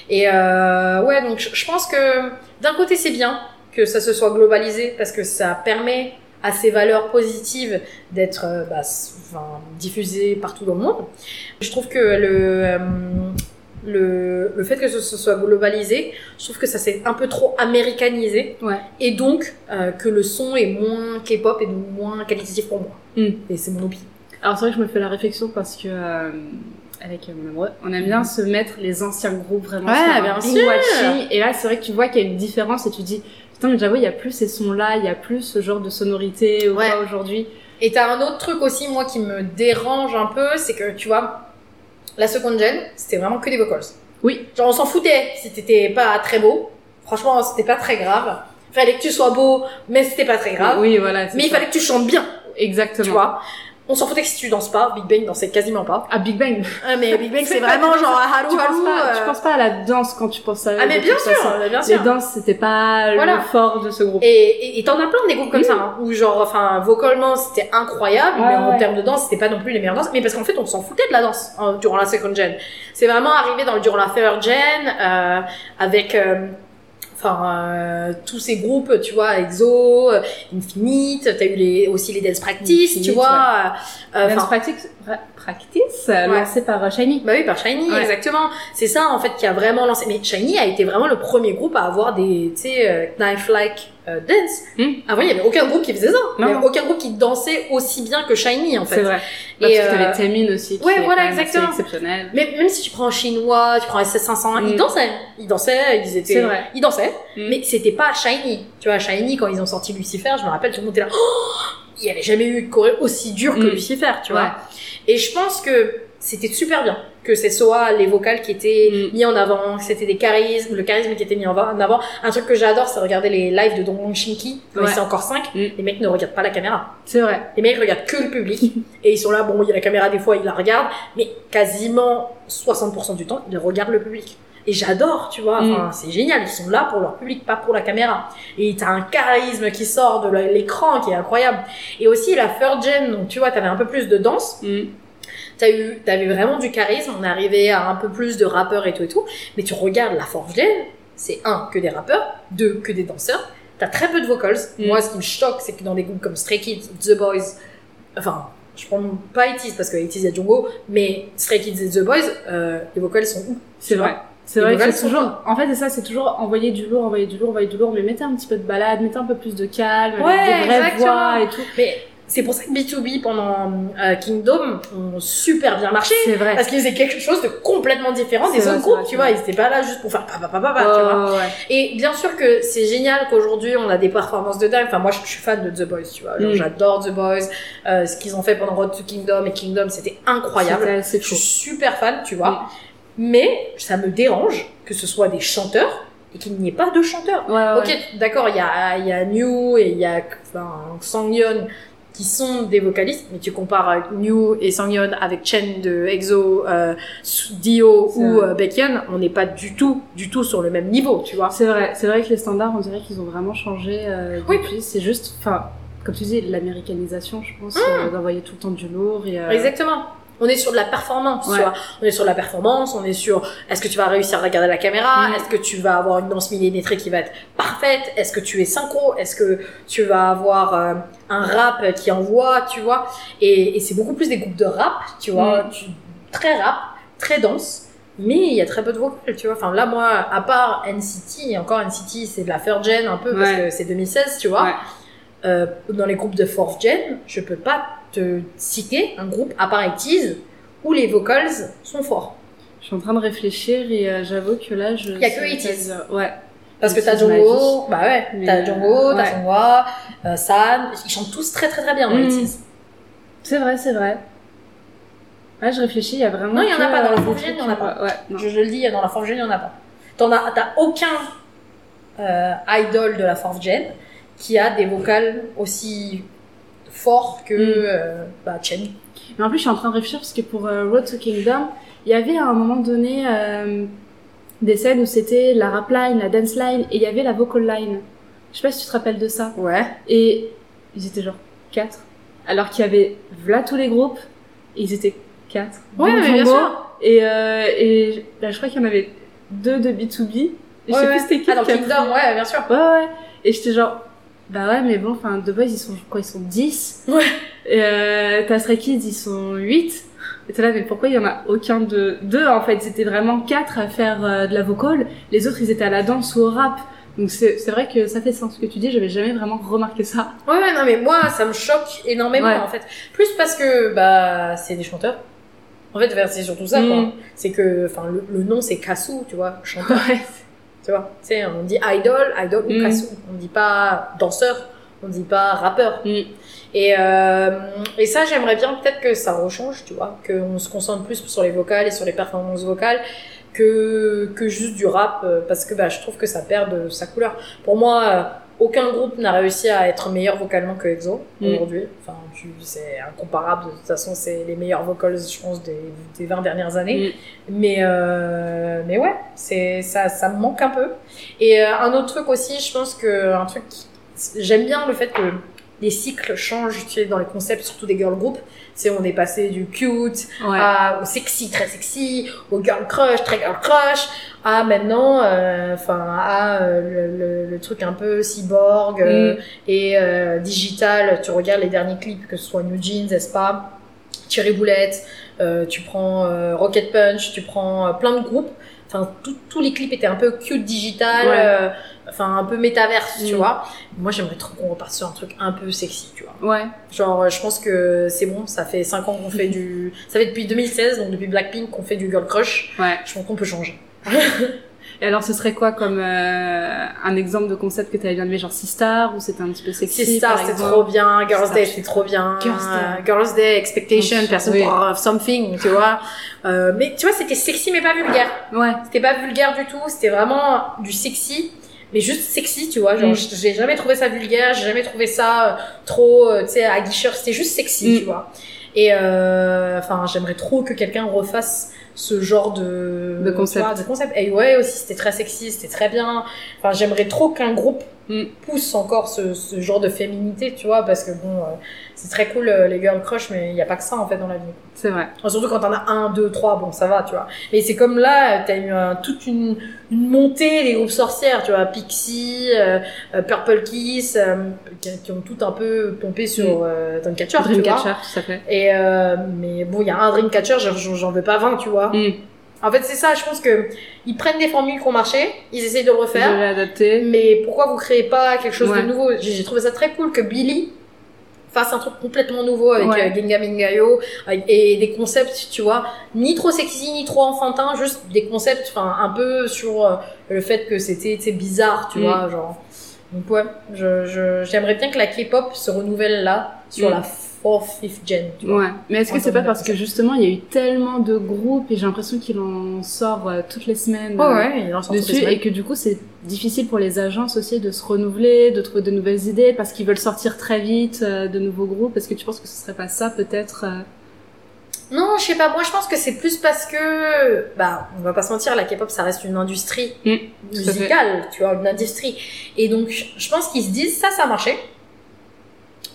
B: Et euh, ouais, donc je pense que d'un côté c'est bien que ça se soit globalisé parce que ça permet à ces valeurs positives d'être euh, bah, enfin, diffusées partout dans le monde. Je trouve que le euh, le, le fait que ce, ce soit globalisé, je trouve que ça s'est un peu trop américanisé
A: Ouais.
B: et donc euh, que le son est moins K-pop et donc moins qualitatif pour moi.
A: Mm.
B: Et c'est mon opinion.
A: Alors c'est vrai que je me fais la réflexion parce que euh, avec mon amoureux, on aime bien se mettre les anciens groupes vraiment
B: Ouais,
A: faire
B: bien sûr.
A: watching. Et là c'est vrai que tu vois qu'il y a une différence et tu dis putain mais j'avoue il y a plus ces sons là, il y a plus ce genre de sonorité ou
B: Ouais.
A: quoi aujourd'hui.
B: Et t'as un autre truc aussi, moi, qui me dérange un peu, c'est que, tu vois, la seconde gen, c'était vraiment que des vocals.
A: Oui.
B: Genre, on s'en foutait si t'étais pas très beau. Franchement, c'était pas très grave. fallait que tu sois beau, mais c'était pas très grave.
A: Oui, voilà.
B: mais il fallait que tu chantes bien,
A: Exactement.
B: tu vois. On s'en foutait que si tu danses pas, Big Bang dansait quasiment pas.
A: À Big Bang.
B: Ah, mais Big Bang, c'est vraiment genre halou
A: tu penses
B: halou.
A: pas,
B: euh,
A: tu penses pas à la danse quand tu penses à
B: Ah, mais bien sûr, bien
A: Les
B: sûr.
A: danses, c'était pas
B: Voilà.
A: le fort de ce groupe.
B: Et t'en as plein des groupes comme
A: Mm.
B: ça, hein, où genre, enfin, vocalement c'était incroyable, mais en
A: ouais.
B: termes de danse c'était pas non plus les meilleures danses, mais parce qu'en fait on s'en foutait de la danse hein, durant la second gen. C'est vraiment arrivé dans, durant la third gen, euh, avec, euh, enfin, euh, tous ces groupes, tu vois, EXO, euh, Infinite, t'as eu les, aussi les Dance Practice, tu vois, euh,
A: Dance practice, pra- practice euh, lancé par euh, Shiny.
B: Bah oui, par Shiny,
A: Ouais.
B: exactement. C'est ça, en fait, qui a vraiment lancé. Mais Shiny a été vraiment le premier groupe à avoir des, tu sais, euh, knife-like euh, dance.
A: Hmm.
B: Avant, il y avait aucun groupe qui faisait ça. Il avait aucun groupe qui dansait aussi bien que Shiny, en
A: C'est
B: fait.
A: vrai.
B: Et,
A: Parce que
B: euh,
A: t'avais Taemin aussi, qui
B: ouais,
A: est
B: voilà,
A: assez
B: exactement.
A: exceptionnel.
B: Mais même si tu prends chinois, tu prends SS500, ils
A: Hmm.
B: dansaient. Ils dansaient, ils étaient.
A: C'est vrai.
B: Ils dansaient.
A: Hmm.
B: Mais c'était pas Shiny. Tu vois, Shiny, quand ils ont sorti Lucifer, je me rappelle, tout le monde était là. Oh il y avait jamais eu de choré aussi dur que
A: Mm.
B: Lucifer, tu
A: Ouais.
B: vois. Et je pense que c'était super bien que ce soit les vocales qui étaient
A: Mm.
B: mis en avant, que c'était des charismes, le charisme qui était mis en avant. Un truc que j'adore, c'est regarder les lives de Dong Shinki, quand
A: Ouais.
B: c'est encore 5.
A: Mm.
B: Les mecs ne regardent pas la caméra.
A: C'est vrai.
B: Les mecs regardent que le public. et ils sont là, bon, il y a la caméra des fois, ils la regardent, mais quasiment 60% du temps, ils regardent le public. Et j'adore, tu vois, enfin, c'est génial, ils sont là pour leur public, pas pour la caméra. Et t'as un charisme qui sort de l'écran qui est incroyable. Et aussi la third gen, donc tu vois, t'avais un peu plus de danse,
A: Mm.
B: T'as eu, t'avais vraiment du charisme, on est arrivé à un peu plus de rappeurs et tout et tout, mais tu regardes la fourth gen, c'est un, que des rappeurs, deux, que des danseurs, t'as très peu de vocals.
A: Mm.
B: Moi, ce qui me choque, c'est que dans des groupes comme Stray Kids, The Boys, enfin, je prends pas ITZY parce que ITZY il y a Jungkook, mais Stray Kids et The Boys, euh, les vocals sont où
A: C'est vrai. C'est vrai que c'est
B: sont
A: toujours, en fait, c'est ça, c'est toujours envoyer du lourd, envoyer du lourd, envoyer du lourd, mais mettez un petit peu de balade, mettez un peu plus de calme,
B: Ouais,
A: des vraies
B: exactement.
A: voix et tout.
B: Mais c'est pour ça que B2B pendant euh, Kingdom ont super bien marché.
A: C'est vrai.
B: Parce qu'ils faisaient quelque chose de complètement différent des
A: vrai,
B: autres groupes, tu vois. Ils étaient pas là juste pour faire papa papa papa, tu vois.
A: Ouais.
B: Et bien sûr que c'est génial qu'aujourd'hui on a des performances de dingue. Enfin, moi je suis fan de The Boys, tu vois.
A: Mm.
B: J'adore The Boys. Euh, ce qu'ils ont fait pendant Road to Kingdom et Kingdom, c'était incroyable. Je suis super fan, tu vois. Mais ça me dérange que ce soit des chanteurs et qu'il n'y ait pas de chanteurs.
A: Ouais, ouais.
B: Ok, d'accord, il y a, il y a New et il y a enfin, Sangyeon qui sont des vocalistes, mais tu compares New et Sangyeon avec Chen de EXO, euh, Dio ou euh, Baekhyun, on n'est pas du tout, du tout sur le même niveau, tu vois.
A: C'est vrai, c'est vrai que les standards, on dirait qu'ils ont vraiment changé euh,
B: Oui.
A: depuis. C'est juste, enfin, comme tu dis, l'américanisation, je pense, euh, d'envoyer tout le temps du lourd et.
B: Exactement. On est sur de la performance,
A: Ouais.
B: tu vois. On est sur de la performance, on est sur est-ce que tu vas réussir à regarder la caméra,
A: Mm.
B: est-ce que tu vas avoir une danse millimétrée qui va être parfaite, est-ce que tu es synchro, est-ce que tu vas avoir euh, un rap qui envoie, tu vois? Et, et c'est beaucoup plus des groupes de rap, tu vois,
A: Mm.
B: tu- très rap, très danse. Mais il y a très peu de vocales, tu vois. Enfin, là, moi, à part NCT, et encore NCT, c'est de la third gen un peu, parce que c'est 2016, tu vois.
A: Ouais.
B: Euh, dans les groupes de fourth gen, je peux pas te citer un groupe à part ITZY où les vocals sont forts.
A: Je suis en train de réfléchir et euh, j'avoue que là, je.
B: Y a que
A: dire. Ouais.
B: Parce que
A: ITZY,
B: t'as
A: ma
B: Jongho, bah ouais, t'as
A: euh,
B: Jongho, t'as
A: ouais.
B: Songhwa, euh, San, ils chantent tous très très très bien dans
A: Mm. C'est vrai, c'est vrai. Ouais, je réfléchis, il y a vraiment.
B: Non, il y en a pas, dans la
A: euh, des
B: fourth gen,
A: trucs
B: il y en a pas.
A: Ouais.
B: Je, je le dis, dans la gen, il y en a pas. T'en as, t'as aucun euh, idol de la gen qui a des vocales aussi forts que
A: Mm.
B: euh, bah, Chen.
A: Mais en plus, je suis en train de réfléchir parce que pour euh, Road to Kingdom, il y avait à un moment donné euh, des scènes où c'était la rap line, la dance line et il y avait la vocal line. Je sais pas si tu te rappelles de ça.
B: Ouais.
A: Et ils étaient genre 4. Alors qu'il y avait là tous les groupes et ils étaient 4.
B: Ouais, mais bien sûr.
A: Et, et là, je crois qu'il y en avait deux de B2B. Et je sais
B: ouais.
A: plus c'était qui.
B: Ah, dans Kingdom, ouais, bien sûr.
A: Ouais, ouais. Et j'étais genre, bah ouais, mais bon, enfin, The Boys, ils sont quoi Ils sont 10.
B: Ouais.
A: Et euh, t'as Stray Kids, ils sont 8. Et t'es là, mais pourquoi il y en a aucun de deux En fait, c'était vraiment quatre à faire euh, de la vocal. Les autres, ils étaient à la danse ou au rap. Donc c'est c'est vrai que ça fait sens ce que tu dis. J'avais jamais vraiment remarqué ça.
B: Ouais, ouais, non, mais moi, ça me choque énormément,
A: Ouais.
B: en fait. Plus parce que, bah, c'est des chanteurs. En fait, c'est surtout ça, quoi.
A: Mm.
B: C'est que, enfin, le, le nom, c'est Kasu, tu vois, chanteur,
A: Ouais.
B: Tu vois. Tu sais, on dit idol, idol ou
A: Mm.
B: Kasu. On dit pas danseur, on dit pas rappeur.
A: Mm.
B: Et, euh, et ça, j'aimerais bien peut-être que ça rechange, tu vois, qu'on se concentre plus sur les vocales et sur les performances vocales que, que juste du rap, euh, parce que bah, je trouve que ça perd de sa couleur. Pour moi, euh, aucun groupe n'a réussi à être meilleur vocalement que EXO
A: Mm.
B: aujourd'hui. Enfin, c'est incomparable. De toute façon, c'est les meilleurs vocals, je pense, des, des 20 dernières années. Mais, euh, mais ouais, c'est, ça, ça me manque un peu. Et euh, un autre truc aussi, je pense que un truc, j'aime bien le fait que les cycles changent, tu sais, dans les concepts, surtout des girl groups. C'est on est passé du cute
A: Ouais.
B: à, au sexy, très sexy, au girl crush, très girl crush, à maintenant, euh, enfin, à euh, le, le- le truc un peu cyborg euh,
A: Mm.
B: et digital. Tu regardes les derniers clips, que ce soit New Jeans, Espa, Cherry Boulette, tu prends Rocket Punch, tu prends plein de groupes. Enfin, tous les clips étaient un peu cute digital,
A: Ouais.
B: Enfin un peu métaverse, tu
A: Mm.
B: vois. Moi, j'aimerais trop qu'on reparte sur un truc un peu sexy, tu vois.
A: Ouais.
B: Genre, euh, je pense que c'est bon, ça fait 5 ans qu'on fait du... Ça fait depuis 2016, donc depuis Blackpink qu'on fait du girl crush.
A: Ouais.
B: Je pense qu'on peut changer.
A: Et alors, ce serait quoi comme euh, un exemple de concept que tu avais bien aimé, genre Sistar, ou c'était un petit peu sexy par
B: c'était trop bien. Girls Day,
A: c'est
B: c'était trop bien.
A: Girls Day.
B: Euh, Girls Day, Expectation,
A: Oui.
B: personne
A: Oui.
B: pour something, tu vois. Euh, mais tu vois, c'était sexy mais pas vulgaire.
A: Ouais.
B: C'était pas vulgaire du tout, c'était vraiment du sexy, mais juste sexy, tu vois. Genre,
A: Mm.
B: j'ai jamais trouvé ça vulgaire, j'ai jamais trouvé ça euh, trop, euh, tu sais, aguicheur, c'était juste sexy,
A: Mm.
B: tu vois. Et euh, enfin, j'aimerais trop que quelqu'un refasse ce genre de,
A: De concept.
B: vois, de concept. Et ouais, aussi, c'était très sexy, c'était très bien. Enfin, j'aimerais trop qu'un groupe
A: Mm.
B: pousse encore ce, ce genre de féminité, tu vois, parce que bon, euh, c'est très cool euh, les girl crush, mais il n'y a pas que ça en fait dans la vie.
A: C'est vrai.
B: Surtout quand t'en as un, deux, trois, bon, ça va, tu vois. Mais c'est comme là, t'as eu un- toute une, une montée des groupes sorcières, tu vois, Pixie, euh, euh, Purple Kiss, euh, qui, qui ont tout un peu pompé sur euh, Dreamcatcher.
A: Dreamcatcher, tout à fait.
B: Et euh, mais bon, il y a un Dreamcatcher, j'en j'en veux pas 20, tu vois.
A: Mm.
B: En fait, c'est ça, je pense que ils prennent des formules qui ont marché, ils essayent de le refaire. Mais pourquoi vous créez pas quelque chose
A: Ouais.
B: de nouveau? J'ai trouvé ça très cool que Billy fasse un truc complètement nouveau avec
A: Ouais.
B: euh, Mingayo avec- et des concepts, tu vois, ni trop sexy ni trop enfantin, juste des concepts, enfin un peu sur euh, le fait que c'était bizarre, tu
A: Mm.
B: vois, genre. Donc ouais, je je- j'aimerais bien que la K-pop se renouvelle là sur
A: Mm.
B: la 4th, 5th gen. Tu vois.
A: Ouais. Mais est-ce que c'est pas parce que justement, il y a eu tellement de groupes et j'ai l'impression qu'il en sort euh, toutes les semaines
B: Ouais,
A: euh,
B: ouais, il en sort toutes les
A: dessus
B: semaines.
A: et que du coup, c'est difficile pour les agences aussi de se renouveler, de trouver de nouvelles idées parce qu'ils veulent sortir très vite euh, de nouveaux groupes. Est-ce que tu penses que ce serait pas ça peut-être euh,
B: Non, je sais pas. Moi, je pense que c'est plus parce que, bah, on va pas se mentir, la K-pop, ça reste une industrie
A: Mm,
B: musicale, tu vois, une industrie. Et donc, je pense qu'ils se disent, ça, ça a marché.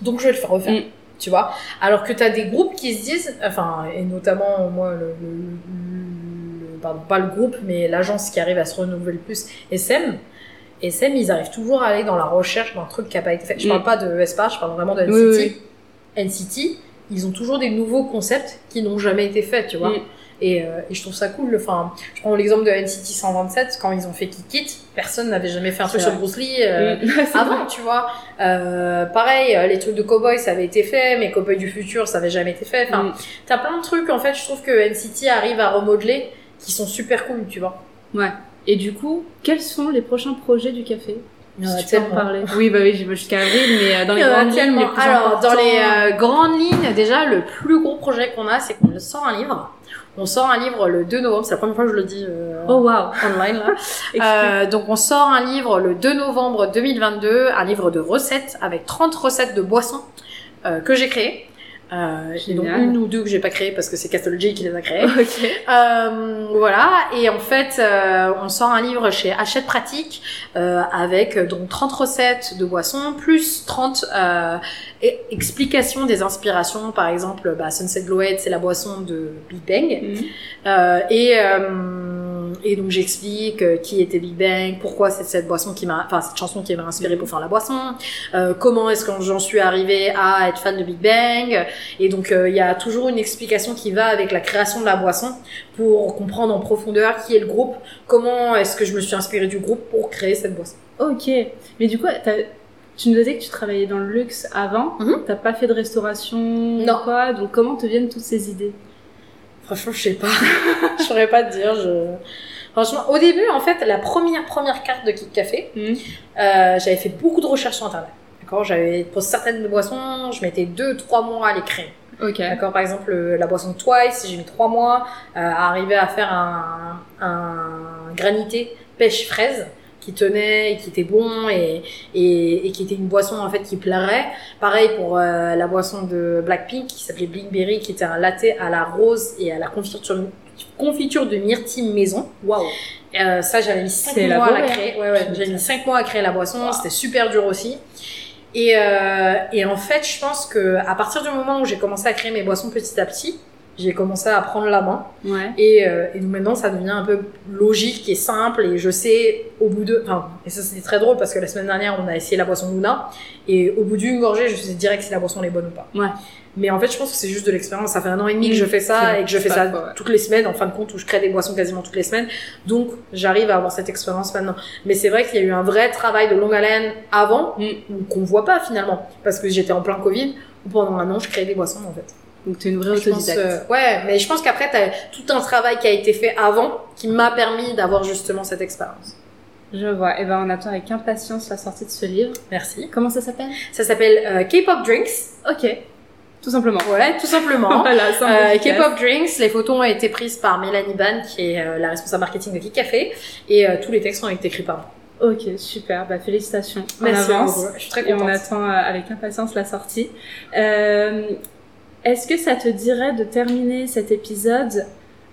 B: Donc, je vais le faire refaire.
A: Mm.
B: Tu vois. Alors que t'as des groupes qui se disent, enfin, et notamment, moi, le, le- le- pardon, pas le groupe, mais l'agence qui arrive à se renouveler le plus, SM. SM, ils arrivent toujours à aller dans la recherche d'un truc qui a pas été fait. Je
A: Mm.
B: parle pas de Espa, je parle vraiment de NCT.
A: Oui, oui.
B: NCT, ils ont toujours des nouveaux concepts qui n'ont jamais été faits, tu vois.
A: Mm.
B: Et, euh, et je trouve ça cool. Enfin, je prends l'exemple de NCT 127, quand ils ont fait Kick It, personne n'avait jamais fait un truc sur. Bruce Lee euh,
A: Mm.
B: Avant,
A: vrai.
B: tu vois. Euh, pareil, euh, les trucs de Cowboy, ça avait été fait, mais Cowboy du futur, ça avait jamais été fait. Enfin,
A: Mm.
B: t'as plein de trucs, en fait, je trouve que NCT arrive à remodeler qui sont super cool, tu vois.
A: Ouais. Et du coup, quels sont les prochains projets du café?
B: Il y en a tellement.
A: parler. Oui, bah oui, jusqu'à avril, mais euh, dans les grandes lignes, les plus
B: Alors, dans les euh, grandes lignes, déjà, le plus gros projet qu'on a, c'est qu'on sort un livre. On sort un livre le 2 novembre, c'est la première fois que je le dis euh,
A: Oh waouh.
B: online là. Euh, donc on sort un livre le 2 novembre 2022, un livre de recettes avec 30 recettes de boissons euh, que j'ai créées. Euh, donc une ou deux que j'ai pas créées parce que c'est Castle J qui les a créées.
A: Ok.
B: Euh, voilà, et en fait, euh, on sort un livre chez Hachette Pratique euh, avec euh, donc 30 recettes de boissons, plus 30 euh, e- explications des inspirations. Par exemple, bah, Sunset Glowhead, c'est la boisson de Big Bang.
A: Mhm.
B: Euh, et, euh, et donc j'explique euh, qui était Big Bang, pourquoi c'est cette boisson qui m'a, enfin cette chanson qui m'a inspiré pour faire la boisson, euh, comment est-ce que j'en suis arrivée à être fan de Big Bang. Et donc euh, il y a toujours une explication qui va avec la création de la boisson pour comprendre en profondeur qui est le groupe, comment est-ce que je me suis inspirée du groupe pour créer cette boisson.
A: Ok. Mais du coup, tu nous disais que tu travaillais dans le luxe avant.
B: Mhm.
A: T'as pas fait de restauration
B: Non.
A: quoi? Donc comment te viennent toutes ces idées?
B: Franchement, je sais pas. je saurais pas te dire. Je... Franchement, au début, en fait, la première première carte de Kit Café,
A: Mhm.
B: Euh, j'avais fait beaucoup de recherches sur internet. D'accord, j'avais pour certaines boissons, je mettais deux, trois mois à les créer.
A: Ok.
B: D'accord, par exemple euh, la boisson Twice, j'ai mis trois mois euh, à arriver à faire un, un granité pêche fraise qui tenait et qui était bon et, et, et qui était une boisson en fait qui plairait. Pareil pour euh, la boisson de Blackpink qui s'appelait Blinkberry qui était un latte à la rose et à la confiture, confiture de myrtille maison.
A: Waouh.
B: Euh, ça, j'avais mis 5
A: C'est
B: mois à la créer. Ouais, ouais, j'avais mis 5 mois à créer la boisson. C'était super dur aussi. Et, euh, et en fait, je pense que à partir du moment où j'ai commencé à créer mes boissons petit à petit, j'ai commencé à prendre la main.
A: Ouais.
B: Et, euh, et donc maintenant, ça devient un peu logique et simple. Et je sais, au bout de. Enfin, et ça, c'était très drôle parce que la semaine dernière, on a essayé la boisson Luna. Et au bout d'une gorgée, je sais direct si la boisson elle est bonne ou pas.
A: Ouais.
B: Mais en fait, je pense que c'est juste de l'expérience. Ça fait un an et demi que je fais ça et que je fais ça
A: quoi, ouais.
B: toutes les semaines, en fin de compte, où je crée des boissons quasiment toutes les semaines. Donc, j'arrive à avoir cette expérience maintenant. Mais c'est vrai qu'il y a eu un vrai travail de longue haleine avant,
A: Mm.
B: qu'on voit pas finalement. Parce que j'étais en plein Covid, où pendant un an, je créais des boissons, en fait.
A: Donc tu es une vraie autodidacte.
B: euh, ouais, mais je pense qu'après, t'as tout un travail qui a été fait avant, qui m'a permis d'avoir justement cette expérience.
A: Je vois. Et ben on attend avec impatience la sortie de ce livre.
B: Merci.
A: Comment ça s'appelle?
B: Ça s'appelle euh, K-pop Drinks.
A: Ok. Tout simplement.
B: Ouais, tout simplement.
A: voilà,
B: Euh. K-pop Drinks, les photos ont été prises par Mélanie Ban, qui est euh, la responsable marketing de Kik Café, et euh, tous les textes ont été écrits par moi.
A: Ok, super. Bah félicitations.
B: Merci
A: en avance.
B: beaucoup. Je suis très
A: Et on
B: contente.
A: attend euh, avec impatience la sortie. Euh, Est-ce que ça te dirait de terminer cet épisode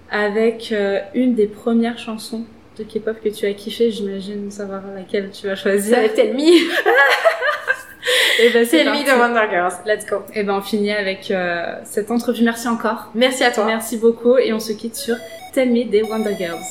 A: avec euh, une des premières chansons de K-pop que tu as kiffé? J'imagine savoir laquelle tu vas choisir.
B: Ça va Tell Me.
A: Et ben
B: Tell Me de Wonder Girls. Let's go.
A: Et ben on finit avec euh, cette entrevue. Merci encore.
B: Merci à toi.
A: Merci beaucoup et on se quitte sur Tell Me des Wonder Girls.